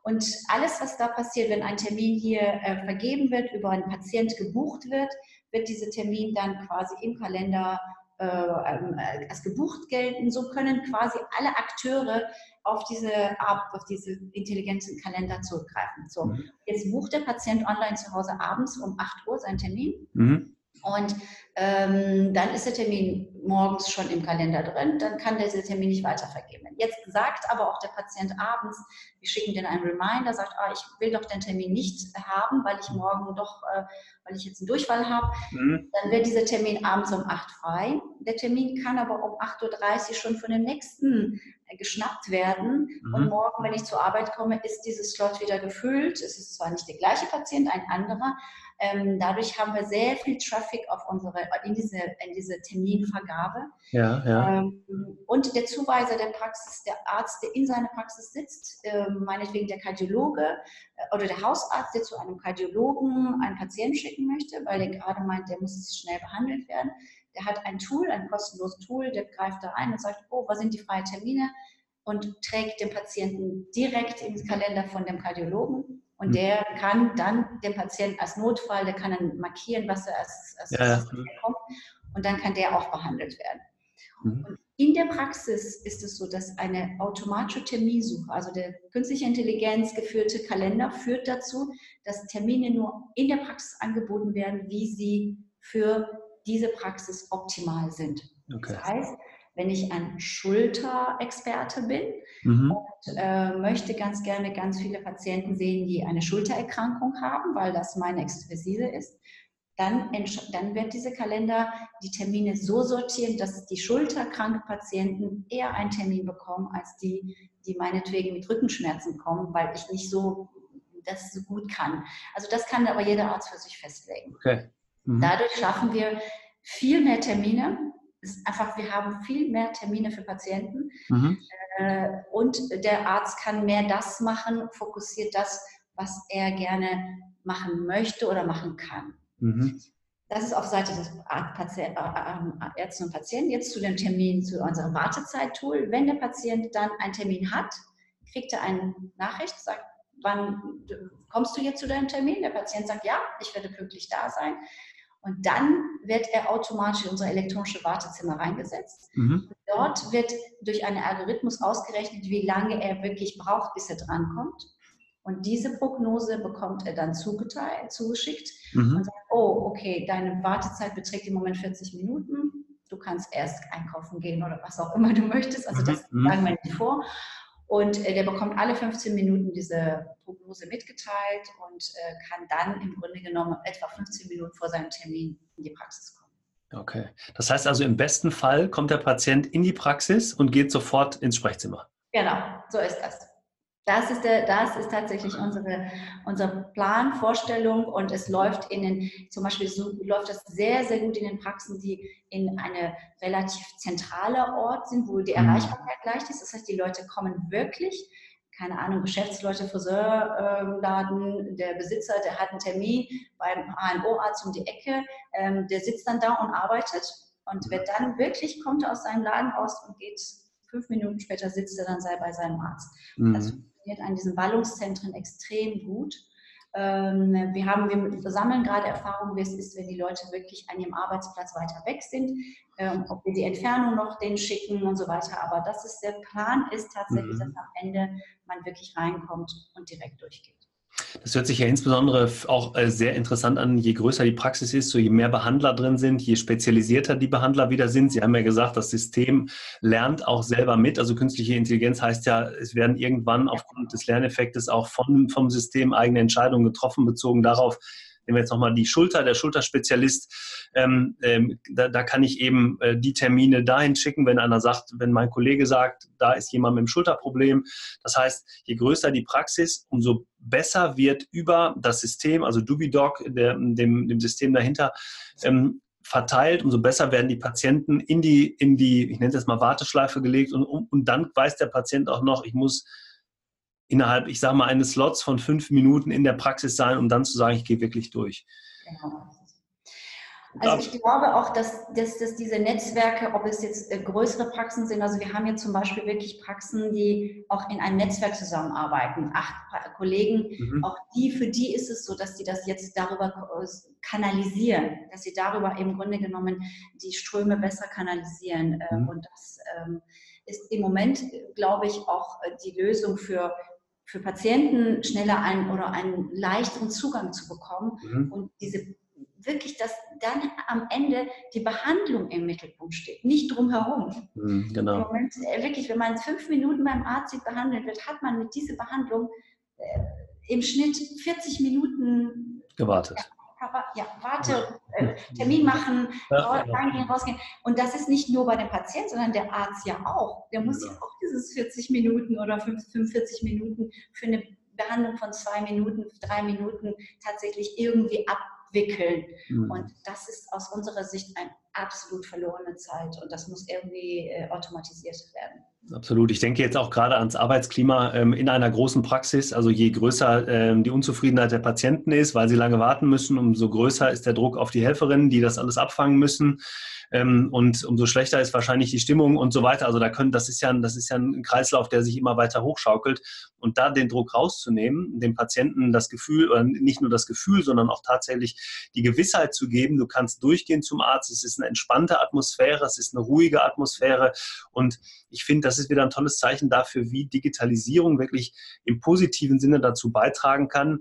Und alles, was da passiert, wenn ein Termin hier äh, vergeben wird, über einen Patient gebucht wird, wird dieser Termin dann quasi im Kalender äh, ähm, als gebucht gelten. So können quasi alle Akteure auf diese, auf diese intelligenten Kalender zurückgreifen. So, mhm. jetzt bucht der Patient online zu Hause abends um 8 Uhr seinen Termin. Mhm. Und ähm, dann ist der Termin morgens schon im Kalender drin, dann kann der Termin nicht weitervergeben werden. Jetzt sagt aber auch der Patient abends, wir schicken den einen Reminder, sagt, ah, ich will doch den Termin nicht haben, weil ich morgen doch, äh, weil ich jetzt einen Durchfall habe. Mhm. Dann wird dieser Termin abends um 8 frei. Der Termin kann aber um 8.30 Uhr schon von dem nächsten geschnappt werden. Mhm. Und morgen, wenn ich zur Arbeit komme, ist dieses Slot wieder gefüllt. Es ist zwar nicht der gleiche Patient, ein anderer, ähm, dadurch haben wir sehr viel Traffic auf unsere, in, diese, in diese Terminvergabe. Ja, ja. Ähm, und der Zuweiser der Praxis, der Arzt, der in seiner Praxis sitzt, äh, meinetwegen der Kardiologe äh, oder der Hausarzt, der zu einem Kardiologen einen Patienten schicken möchte, weil er gerade meint, der muss schnell behandelt werden. Der hat ein Tool, ein kostenloses Tool, der greift da ein und sagt, oh, was sind die freien Termine? Und trägt den Patienten direkt ins Kalender von dem Kardiologen und mhm. der kann dann den Patienten als Notfall, der kann dann markieren, was er als, als ja, ja. kommt. Und dann kann der auch behandelt werden. Mhm. Und in der Praxis ist es so, dass eine automatische Terminsuche, also der künstliche Intelligenz geführte Kalender, führt dazu, dass Termine nur in der Praxis angeboten werden, wie sie für diese Praxis optimal sind. Okay. Das heißt, wenn ich ein Schulterexperte bin mhm. und äh, möchte ganz gerne ganz viele Patienten sehen, die eine Schultererkrankung haben, weil das meine Expertise ist, dann, dann wird diese Kalender die Termine so sortieren, dass die schulterkranken Patienten eher einen Termin bekommen, als die, die meinetwegen mit Rückenschmerzen kommen, weil ich nicht so das so gut kann. Also das kann aber jeder Arzt für sich festlegen. Okay. Mhm. Dadurch schaffen wir viel mehr Termine ist einfach, wir haben viel mehr Termine für Patienten mhm. äh, und der Arzt kann mehr das machen, fokussiert das, was er gerne machen möchte oder machen kann. Mhm. Das ist auf Seite des äh, äh, Ärzten und Patienten. Jetzt zu dem Termin, zu unserem Wartezeit-Tool. Wenn der Patient dann einen Termin hat, kriegt er eine Nachricht, sagt, wann kommst du jetzt zu deinem Termin? Der Patient sagt, ja, ich werde pünktlich da sein. Und dann wird er automatisch in unser elektronische Wartezimmer reingesetzt. Mhm. Dort wird durch einen Algorithmus ausgerechnet, wie lange er wirklich braucht, bis er drankommt. Und diese Prognose bekommt er dann zugeteilt, zugeschickt mhm. und sagt, oh, okay, deine Wartezeit beträgt im Moment 40 Minuten. Du kannst erst einkaufen gehen oder was auch immer du möchtest. Also mhm. das mhm. sagen wir nicht vor. Und äh, der bekommt alle 15 Minuten diese Prognose mitgeteilt und äh, kann dann im Grunde genommen etwa 15 Minuten vor seinem Termin in die Praxis kommen. Okay. Das heißt also, im besten Fall kommt der Patient in die Praxis und geht sofort ins Sprechzimmer. Genau, so ist das. Das ist, der, das ist tatsächlich unsere, unser Plan, Vorstellung und es läuft in den, zum Beispiel so, läuft das sehr, sehr gut in den Praxen, die in eine relativ zentrale Ort sind, wo die mhm. Erreichbarkeit leicht ist. Das heißt, die Leute kommen wirklich, keine Ahnung, Geschäftsleute, Friseurladen, ähm, der Besitzer, der hat einen Termin beim HNO-Arzt um die Ecke, ähm, der sitzt dann da und arbeitet und wird dann wirklich, kommt aus seinem Laden raus und geht fünf Minuten später sitzt er dann bei seinem Arzt. Mhm. Funktioniert an diesen Ballungszentren extrem gut. Ähm, wir, haben, wir sammeln gerade Erfahrungen, wie es ist, wenn die Leute wirklich an ihrem Arbeitsplatz weiter weg sind, ähm, ob wir die Entfernung noch denen schicken und so weiter. Aber das ist der Plan, ist tatsächlich, mhm. dass am Ende man wirklich reinkommt und direkt durchgeht. Das hört sich ja insbesondere auch äh, sehr interessant an, je größer die Praxis ist, so je mehr Behandler drin sind, je spezialisierter die Behandler wieder sind. Sie haben ja gesagt, das System lernt auch selber mit. Also künstliche Intelligenz heißt ja, es werden irgendwann aufgrund des Lerneffektes auch vom, vom System eigene Entscheidungen getroffen, bezogen darauf, nehmen wir jetzt nochmal die Schulter, der Schulterspezialist, ähm, ähm, da, da, kann ich eben äh, die Termine dahin schicken, wenn einer sagt, wenn mein Kollege sagt, da ist jemand mit dem Schulterproblem. Das heißt, je größer die Praxis, umso besser wird über das System, also Dubidoc, der, dem, dem System dahinter, ähm, verteilt, umso besser werden die Patienten in die, in die, ich nenne es jetzt mal Warteschleife gelegt und, und dann weiß der Patient auch noch, ich muss innerhalb, ich sage mal, eines Slots von fünf Minuten in der Praxis sein, um dann zu sagen, ich gehe wirklich durch. Genau. Also ich glaube auch, dass, dass, dass diese Netzwerke, ob es jetzt äh, größere Praxen sind, also wir haben jetzt zum Beispiel wirklich Praxen, die auch in einem Netzwerk zusammenarbeiten, acht Kollegen, mhm. auch die, für die ist es so, dass die das jetzt darüber äh, kanalisieren, dass sie darüber im Grunde genommen die Ströme besser kanalisieren. Äh, mhm. Und das ähm, ist im Moment, glaube ich, auch die Lösung für für Patienten schneller einen oder einen leichteren Zugang zu bekommen mhm. und diese wirklich, dass dann am Ende die Behandlung im Mittelpunkt steht, nicht drumherum. Mhm, genau. Moment, äh, wirklich, wenn man fünf Minuten beim Arzt behandelt wird, hat man mit dieser Behandlung äh, im Schnitt 40 Minuten gewartet. Ja, ja warte, Termin machen, [LAUGHS] ja, reingehen, rausgehen. Und das ist nicht nur bei dem Patienten, sondern der Arzt ja auch. Der muss ja auch dieses 40 Minuten oder 45 Minuten für eine Behandlung von zwei Minuten, drei Minuten tatsächlich irgendwie abwickeln. Mhm. Und das ist aus unserer Sicht eine absolut verlorene Zeit und das muss irgendwie äh, automatisiert werden. Absolut. Ich denke jetzt auch gerade ans Arbeitsklima ähm, in einer großen Praxis. Also je größer ähm, die Unzufriedenheit der Patienten ist, weil sie lange warten müssen, umso größer ist der Druck auf die Helferinnen, die das alles abfangen müssen ähm, und umso schlechter ist wahrscheinlich die Stimmung und so weiter. Also da können, das ist ja, ein, das ist ja ein Kreislauf, der sich immer weiter hochschaukelt und da den Druck rauszunehmen, dem Patienten das Gefühl, oder nicht nur das Gefühl, sondern auch tatsächlich die Gewissheit zu geben, du kannst durchgehen zum Arzt, es ist eine entspannte Atmosphäre, es ist eine ruhige Atmosphäre und ich finde, das ist wieder ein tolles Zeichen dafür, wie Digitalisierung wirklich im positiven Sinne dazu beitragen kann,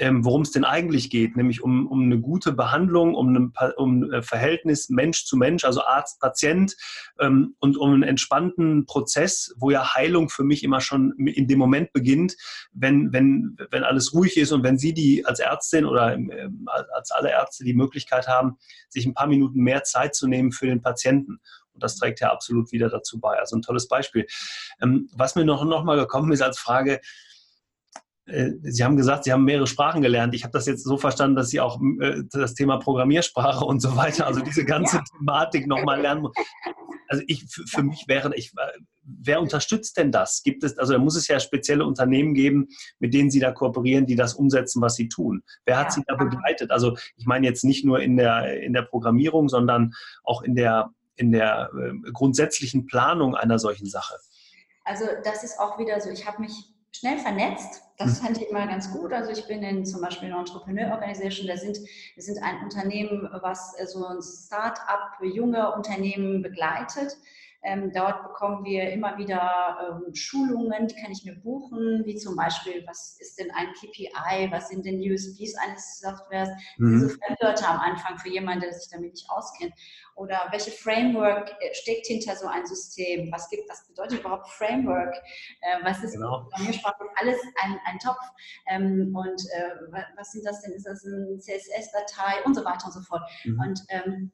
ähm, worum es denn eigentlich geht, nämlich um, um eine gute Behandlung, um ein um ein Verhältnis Mensch zu Mensch, also Arzt-Patient ähm, und um einen entspannten Prozess, wo ja Heilung für mich immer schon in dem Moment beginnt, wenn, wenn, wenn alles ruhig ist und wenn Sie die als Ärztin oder ähm, als alle Ärzte die Möglichkeit haben, sich ein paar Minuten mehr Zeit zu nehmen für den Patienten. Und das trägt ja absolut wieder dazu bei. Also ein tolles Beispiel. Ähm, was mir noch, noch mal gekommen ist als Frage, äh, Sie haben gesagt, Sie haben mehrere Sprachen gelernt. Ich habe das jetzt so verstanden, dass Sie auch äh, das Thema Programmiersprache und so weiter, also diese ganze ja. Thematik nochmal lernen. Also ich, für, für mich wäre, ich, wer unterstützt denn das? Gibt es, also da muss es ja spezielle Unternehmen geben, mit denen Sie da kooperieren, die das umsetzen, was Sie tun. Wer hat ja. Sie da begleitet? Also ich meine jetzt nicht nur in der, in der Programmierung, sondern auch in der, in der äh, grundsätzlichen Planung einer solchen Sache. Also das ist auch wieder so, ich habe mich schnell vernetzt. Das hm. fand ich immer ganz gut. Also ich bin in zum Beispiel einer Entrepreneur Organisation, da sind, wir sind ein Unternehmen, was äh, so ein Start-up, junge Unternehmen begleitet. Ähm, dort bekommen wir immer wieder ähm, Schulungen, die kann ich mir buchen, wie zum Beispiel, was ist denn ein KPI, was sind denn USBs eines Softwares, mhm. diese Fremdwörter am Anfang für jemanden, der sich damit nicht auskennt. Oder welche Framework äh, steckt hinter so ein System? Was, gibt, was bedeutet überhaupt Framework? Äh, was ist genau. Programmiersprache? Alles ein, ein Topf. Ähm, und äh, was sind das denn? Ist das eine CSS-Datei und so weiter und so fort. Mhm. Und ähm,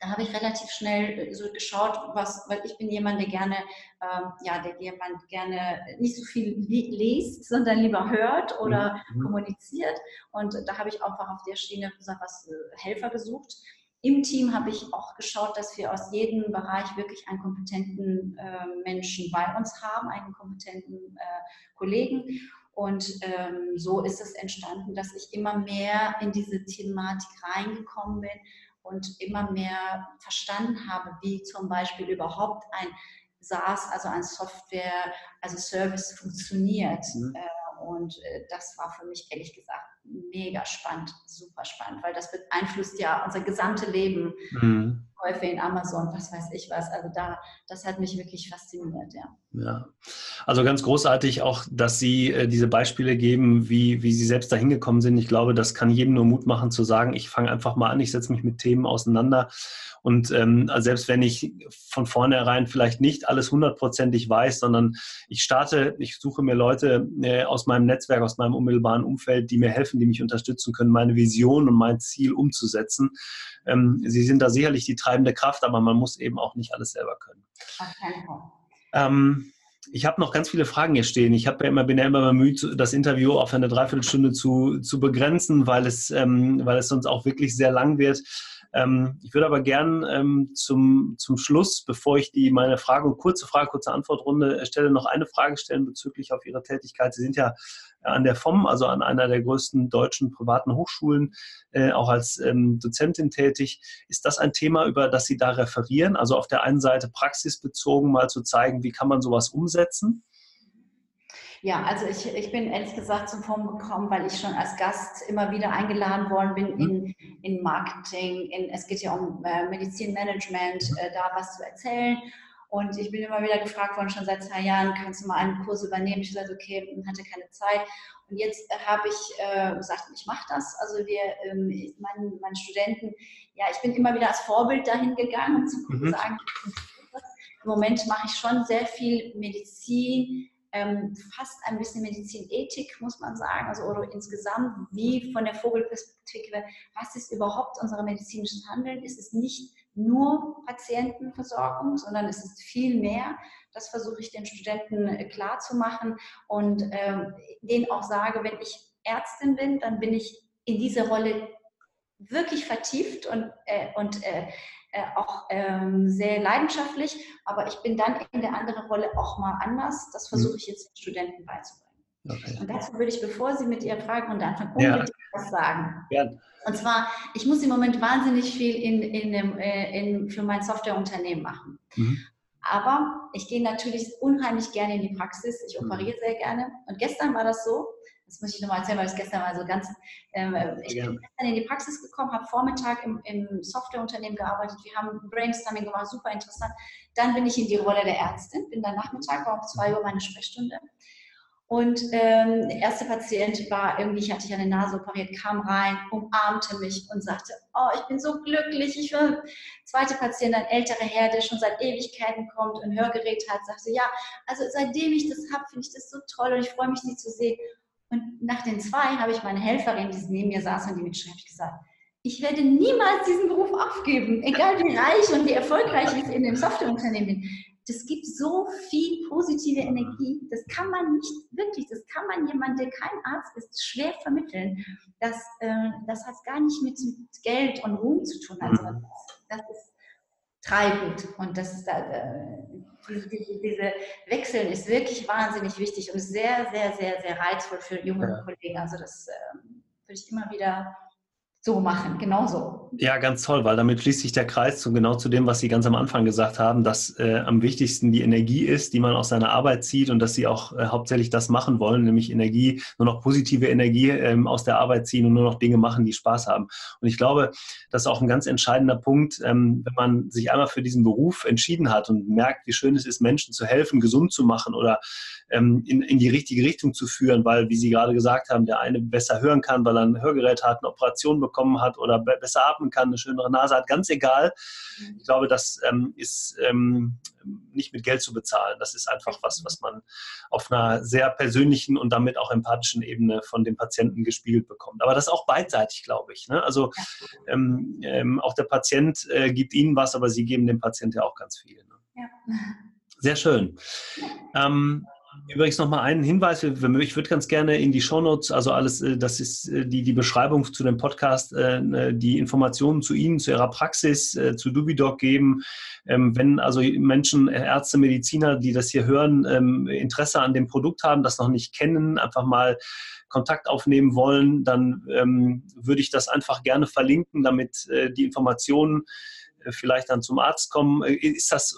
da habe ich relativ schnell äh, so geschaut, was, weil ich bin jemand, der gerne, ähm, ja, der jemand gerne nicht so viel liest, [LAUGHS] sondern lieber hört oder mhm. kommuniziert. Und da habe ich einfach auf der Schiene gesagt, was äh, Helfer gesucht. Im Team habe ich auch geschaut, dass wir aus jedem Bereich wirklich einen kompetenten äh, Menschen bei uns haben, einen kompetenten äh, Kollegen. Und ähm, so ist es entstanden, dass ich immer mehr in diese Thematik reingekommen bin und immer mehr verstanden habe, wie zum Beispiel überhaupt ein SaaS, also ein Software, also Service funktioniert. Mhm. Äh, und äh, das war für mich ehrlich gesagt mega spannend, super spannend, weil das beeinflusst ja unser gesamtes Leben. Mhm. Käufe in Amazon, was weiß ich was. Also da, das hat mich wirklich fasziniert, ja. Ja, also ganz großartig auch, dass Sie äh, diese Beispiele geben, wie, wie Sie selbst dahin gekommen sind. Ich glaube, das kann jedem nur Mut machen zu sagen, ich fange einfach mal an, ich setze mich mit Themen auseinander und ähm, also selbst wenn ich von vornherein vielleicht nicht alles hundertprozentig weiß, sondern ich starte, ich suche mir Leute äh, aus meinem Netzwerk, aus meinem unmittelbaren Umfeld, die mir helfen, die mich unterstützen können, meine Vision und mein Ziel umzusetzen. Ähm, sie sind da sicherlich die treibende Kraft, aber man muss eben auch nicht alles selber können. Okay. Ähm, ich habe noch ganz viele Fragen hier stehen. Ich ja immer, bin ja immer bemüht, das Interview auf eine Dreiviertelstunde zu, zu begrenzen, weil es, ähm, weil es sonst auch wirklich sehr lang wird. Ähm, ich würde aber gern ähm, zum, zum Schluss, bevor ich die meine Frage, kurze Frage, kurze Antwortrunde stelle, noch eine Frage stellen bezüglich auf Ihre Tätigkeit. Sie sind ja an der FOM, also an einer der größten deutschen privaten Hochschulen, äh, auch als ähm, Dozentin tätig. Ist das ein Thema, über das Sie da referieren? Also auf der einen Seite praxisbezogen mal zu zeigen, wie kann man sowas umsetzen? Ja, also ich, ich bin ehrlich gesagt zum Form gekommen, weil ich schon als Gast immer wieder eingeladen worden bin mhm. in, in Marketing, in, es geht ja um äh, Medizinmanagement, äh, da was zu erzählen. Und ich bin immer wieder gefragt worden, schon seit zwei Jahren, kannst du mal einen Kurs übernehmen? Ich habe gesagt, okay, hatte keine Zeit. Und jetzt habe ich äh, gesagt, ich mache das. Also wir, ähm, meinen, meinen Studenten, ja, ich bin immer wieder als Vorbild dahin gegangen, um zu mhm. sagen, im Moment mache ich schon sehr viel Medizin, ähm, fast ein bisschen Medizinethik, muss man sagen, also oder insgesamt, wie von der Vogelperspektive, was ist überhaupt unser medizinisches Handeln? Ist es nicht nur Patientenversorgung, sondern es ist viel mehr. Das versuche ich den Studenten äh, klar zu machen und ähm, denen auch sage, wenn ich Ärztin bin, dann bin ich in diese Rolle wirklich vertieft und, äh, und äh, äh, auch ähm, sehr leidenschaftlich, aber ich bin dann in der anderen Rolle auch mal anders. Das versuche mhm. ich jetzt den Studenten beizubringen. Okay. Und dazu würde ich, bevor Sie mit Ihrer Fragerunde anfangen, unbedingt ja. was sagen. Ja. Und zwar, ich muss im Moment wahnsinnig viel in, in dem, äh, in, für mein Softwareunternehmen machen. Mhm. Aber ich gehe natürlich unheimlich gerne in die Praxis. Ich mhm. operiere sehr gerne. Und gestern war das so, das muss ich nochmal erzählen, weil es gestern mal so ganz, ähm, ich bin gestern in die Praxis gekommen, habe Vormittag im, im Softwareunternehmen gearbeitet, wir haben Brainstorming gemacht, super interessant. Dann bin ich in die Rolle der Ärztin, bin dann Nachmittag, war um zwei Uhr meine Sprechstunde. Und ähm, der erste Patient war irgendwie, ich hatte ja eine Nase operiert, kam rein, umarmte mich und sagte, oh, ich bin so glücklich. Ich will. Zweite Patient, ein älterer Herr, der schon seit Ewigkeiten kommt und Hörgerät hat, sagte, ja, also seitdem ich das habe, finde ich das so toll und ich freue mich, Sie zu sehen. Und nach den zwei habe ich meine Helferin, die neben mir saß und die mitschreibt, gesagt, ich werde niemals diesen Beruf aufgeben, egal wie reich und wie erfolgreich ich in dem Softwareunternehmen bin. Das gibt so viel positive Energie. Das kann man nicht wirklich, das kann man jemand, der kein Arzt ist, schwer vermitteln. Das, äh, das hat gar nicht mit, mit, Geld und Ruhm zu tun. Also das, das ist treibend und das ist da, äh, diese, diese, Wechseln ist wirklich wahnsinnig wichtig und sehr, sehr, sehr, sehr reizvoll für junge ja. Kollegen. Also das äh, würde ich immer wieder so machen, genauso. Ja, ganz toll, weil damit schließt sich der Kreis zu genau zu dem, was Sie ganz am Anfang gesagt haben, dass äh, am wichtigsten die Energie ist, die man aus seiner Arbeit zieht und dass Sie auch äh, hauptsächlich das machen wollen, nämlich Energie, nur noch positive Energie ähm, aus der Arbeit ziehen und nur noch Dinge machen, die Spaß haben. Und ich glaube, das ist auch ein ganz entscheidender Punkt, ähm, wenn man sich einmal für diesen Beruf entschieden hat und merkt, wie schön es ist, Menschen zu helfen, gesund zu machen oder ähm, in, in die richtige Richtung zu führen, weil, wie Sie gerade gesagt haben, der eine besser hören kann, weil er ein Hörgerät hat, eine Operation bekommt, bekommen hat oder besser atmen kann, eine schönere Nase hat, ganz egal. Mhm. Ich glaube, das ähm, ist ähm, nicht mit Geld zu bezahlen. Das ist einfach was, was man auf einer sehr persönlichen und damit auch empathischen Ebene von dem Patienten gespiegelt bekommt. Aber das ist auch beidseitig, glaube ich. Ne? Also ähm, ähm, auch der Patient äh, gibt Ihnen was, aber Sie geben dem Patienten ja auch ganz viel. Ne? Ja. Sehr schön. Ähm, Übrigens noch mal einen Hinweis. Ich würde ganz gerne in die Shownotes, also alles, äh, das ist äh, die, die Beschreibung zu dem Podcast, äh, die Informationen zu Ihnen, zu Ihrer Praxis, zu Dubidoc geben. Ähm, wenn also Menschen, Ärzte, Mediziner, die das hier hören, ähm, Interesse an dem Produkt haben, das noch nicht kennen, einfach mal Kontakt aufnehmen wollen, dann ähm, würde ich das einfach gerne verlinken, damit die Informationen vielleicht dann zum Arzt kommen. Ist das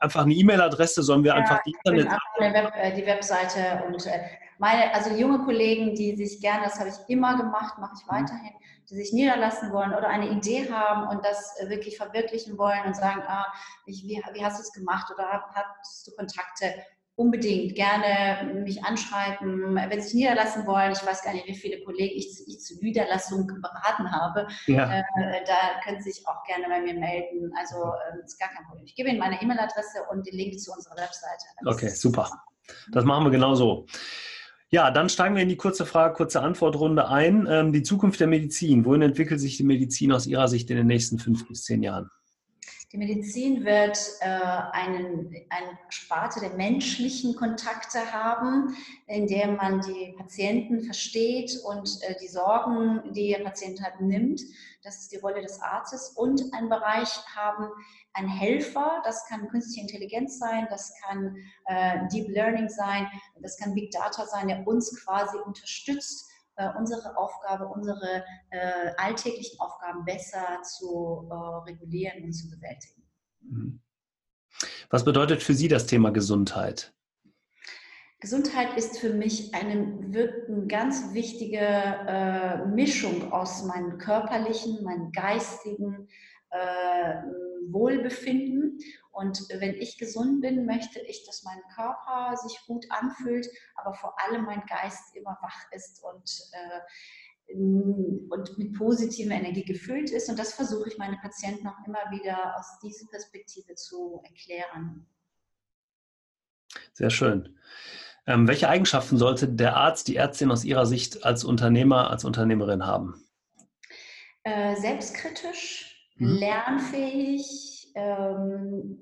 einfach eine E-Mail-Adresse, sollen wir ja, einfach die Internet. Web, äh, die Webseite und äh, meine, also junge Kollegen, die sich gerne, das habe ich immer gemacht, mache ich mhm. weiterhin, die sich niederlassen wollen oder eine Idee haben und das äh, wirklich verwirklichen wollen und sagen, ah, ich, wie, wie hast du es gemacht oder hast du Kontakte? Unbedingt gerne mich anschreiben, wenn Sie sich niederlassen wollen. Ich weiß gar nicht, wie viele Kollegen ich, ich zur Niederlassung beraten habe. Ja. Äh, da können Sie sich auch gerne bei mir melden. Also äh, ist gar kein Problem. Ich gebe Ihnen meine E-Mail-Adresse und den Link zu unserer Webseite. okay, super. Das machen wir genau so. Ja, dann steigen wir in die kurze Frage, kurze Antwortrunde ein. Ähm, die Zukunft der Medizin. Wohin entwickelt sich die Medizin aus Ihrer Sicht in den nächsten fünf bis zehn Jahren? Die Medizin wird äh, einen, eine Sparte der menschlichen Kontakte haben, in der man die Patienten versteht und äh, die Sorgen, die der Patient hat, nimmt. Das ist die Rolle des Arztes. Und einen Bereich haben, ein Helfer, das kann künstliche Intelligenz sein, das kann äh, Deep Learning sein, das kann Big Data sein, der uns quasi unterstützt, äh, unsere Aufgabe, unsere äh, alltäglichen Aufgaben besser zu äh, regulieren und zu bewältigen. Mhm. Was bedeutet für Sie das Thema Gesundheit? Gesundheit ist für mich eine, eine ganz wichtige äh, Mischung aus meinem körperlichen, meinem geistigen, äh, Wohlbefinden. Und wenn ich gesund bin, möchte ich, dass mein Körper sich gut anfühlt, aber vor allem mein Geist immer wach ist und, äh, und mit positiver Energie gefüllt ist. Und das versuche ich meinen Patienten auch immer wieder aus dieser Perspektive zu erklären. Sehr schön. Ähm, welche Eigenschaften sollte der Arzt, die Ärztin aus Ihrer Sicht als Unternehmer, als Unternehmerin haben? Äh, selbstkritisch, mhm. lernfähig, ähm,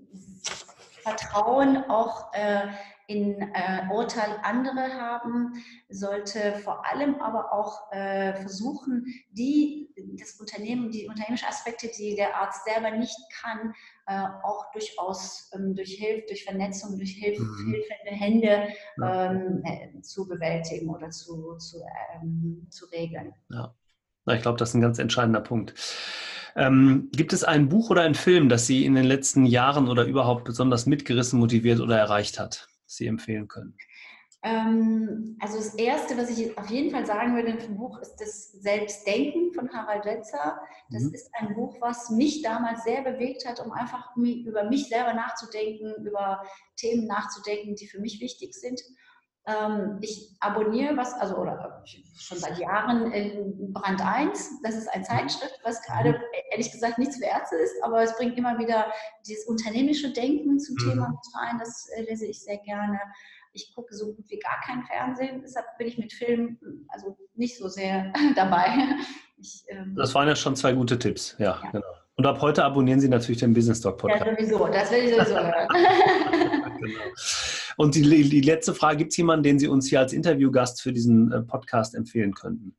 Vertrauen auch äh, in äh, Urteil andere haben, sollte vor allem aber auch äh, versuchen, die, das Unternehmen, die unternehmerischen Aspekte, die der Arzt selber nicht kann, äh, auch durchaus ähm, durch Hilfe, durch Vernetzung, durch Hilf mhm. hilfende Hände ähm, äh, zu bewältigen oder zu, zu, ähm, zu regeln. Ja. Ich glaube, das ist ein ganz entscheidender Punkt. Ähm, gibt es ein Buch oder einen Film, das Sie in den letzten Jahren oder überhaupt besonders mitgerissen, motiviert oder erreicht hat, das Sie empfehlen können? Ähm, also das Erste, was ich auf jeden Fall sagen würde im Buch, ist das Selbstdenken von Harald Wetzer. Das mhm. ist ein Buch, was mich damals sehr bewegt hat, um einfach über mich selber nachzudenken, über Themen nachzudenken, die für mich wichtig sind. Ähm, ich abonniere was, also oder schon seit Jahren in Brand 1. Das ist ein mhm. Zeitschrift, was gerade mhm. ehrlich gesagt nichts für Ärzte ist, aber es bringt immer wieder dieses unternehmische Denken zum mhm. Thema mit rein. Das äh, lese ich sehr gerne. Ich gucke so gut wie gar kein Fernsehen, deshalb bin ich mit Filmen also nicht so sehr [LAUGHS] dabei. Ich, ähm, das waren ja schon zwei gute Tipps, ja, ja, genau. Und ab heute abonnieren Sie natürlich den Business Talk Podcast. Ja, sowieso, das will ich sowieso [LAUGHS] hören. genau. Und die, die letzte Frage, gibt es jemanden, den Sie uns hier als Interviewgast für diesen äh, Podcast empfehlen könnten?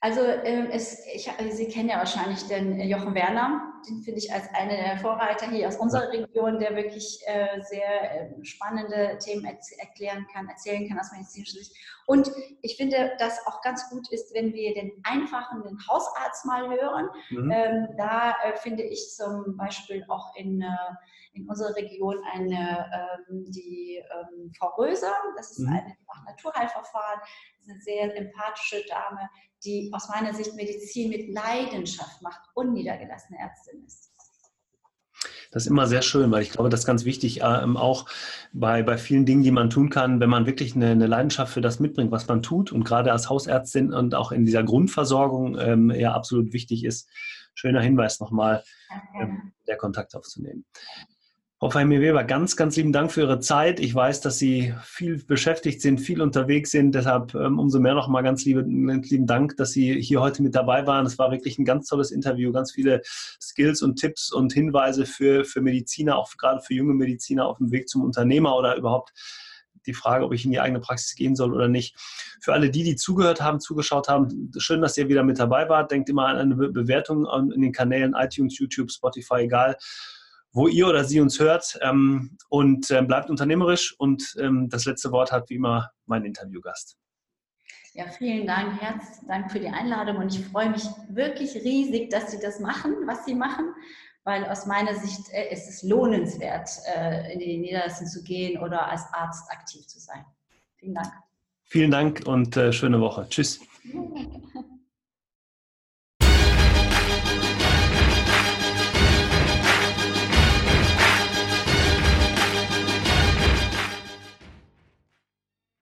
Also ähm, es, ich, Sie kennen ja wahrscheinlich den Jochen Werner, den finde ich als einen der Vorreiter hier aus unserer Region, der wirklich äh, sehr äh, spannende Themen erklären kann, erzählen kann aus medizinischer Sicht. Und ich finde, dass auch ganz gut ist, wenn wir den einfachen, den Hausarzt mal hören. Mhm. Ähm, da äh, finde ich zum Beispiel auch in, äh, in unserer Region eine, ähm, die ähm, Frau Röser, das ist mhm. eine, die macht Naturheilverfahren, das ist eine sehr empathische Dame, die aus meiner Sicht Medizin mit Leidenschaft macht und niedergelassene Ärztin ist. Das ist immer sehr schön, weil ich glaube, das ist ganz wichtig, ähm, auch bei, bei vielen Dingen, die man tun kann, wenn man wirklich eine, eine, Leidenschaft für das mitbringt, was man tut und gerade als Hausärztin und auch in dieser Grundversorgung ähm, ja absolut wichtig ist. Schöner Hinweis nochmal, ähm, der Kontakt aufzunehmen. Frau Fahimi Weber, ganz, ganz lieben Dank für Ihre Zeit. Ich weiß, dass Sie viel beschäftigt sind, viel unterwegs sind. Deshalb ähm, umso mehr nochmal ganz liebe, lieben Dank, dass Sie hier heute mit dabei waren. Es war wirklich ein ganz tolles Interview, ganz viele Skills und Tipps und Hinweise für, für Mediziner, auch gerade für junge Mediziner auf dem Weg zum Unternehmer oder überhaupt die Frage, ob ich in die eigene Praxis gehen soll oder nicht. Für alle die, die zugehört haben, zugeschaut haben, schön, dass ihr wieder mit dabei wart. Denkt immer an eine Bewertung in den Kanälen iTunes, YouTube, Spotify, egal wo ihr oder sie uns hört. Ähm, und ähm, bleibt unternehmerisch. Und ähm, das letzte Wort hat wie immer mein Interviewgast. Ja, vielen Dank, herzlichen Dank für die Einladung und ich freue mich wirklich riesig, dass Sie das machen, was Sie machen, weil aus meiner Sicht äh, ist es lohnenswert, äh, in die Niederlassung zu gehen oder als Arzt aktiv zu sein. Vielen Dank. Vielen Dank und äh, schöne Woche. Tschüss. [LAUGHS]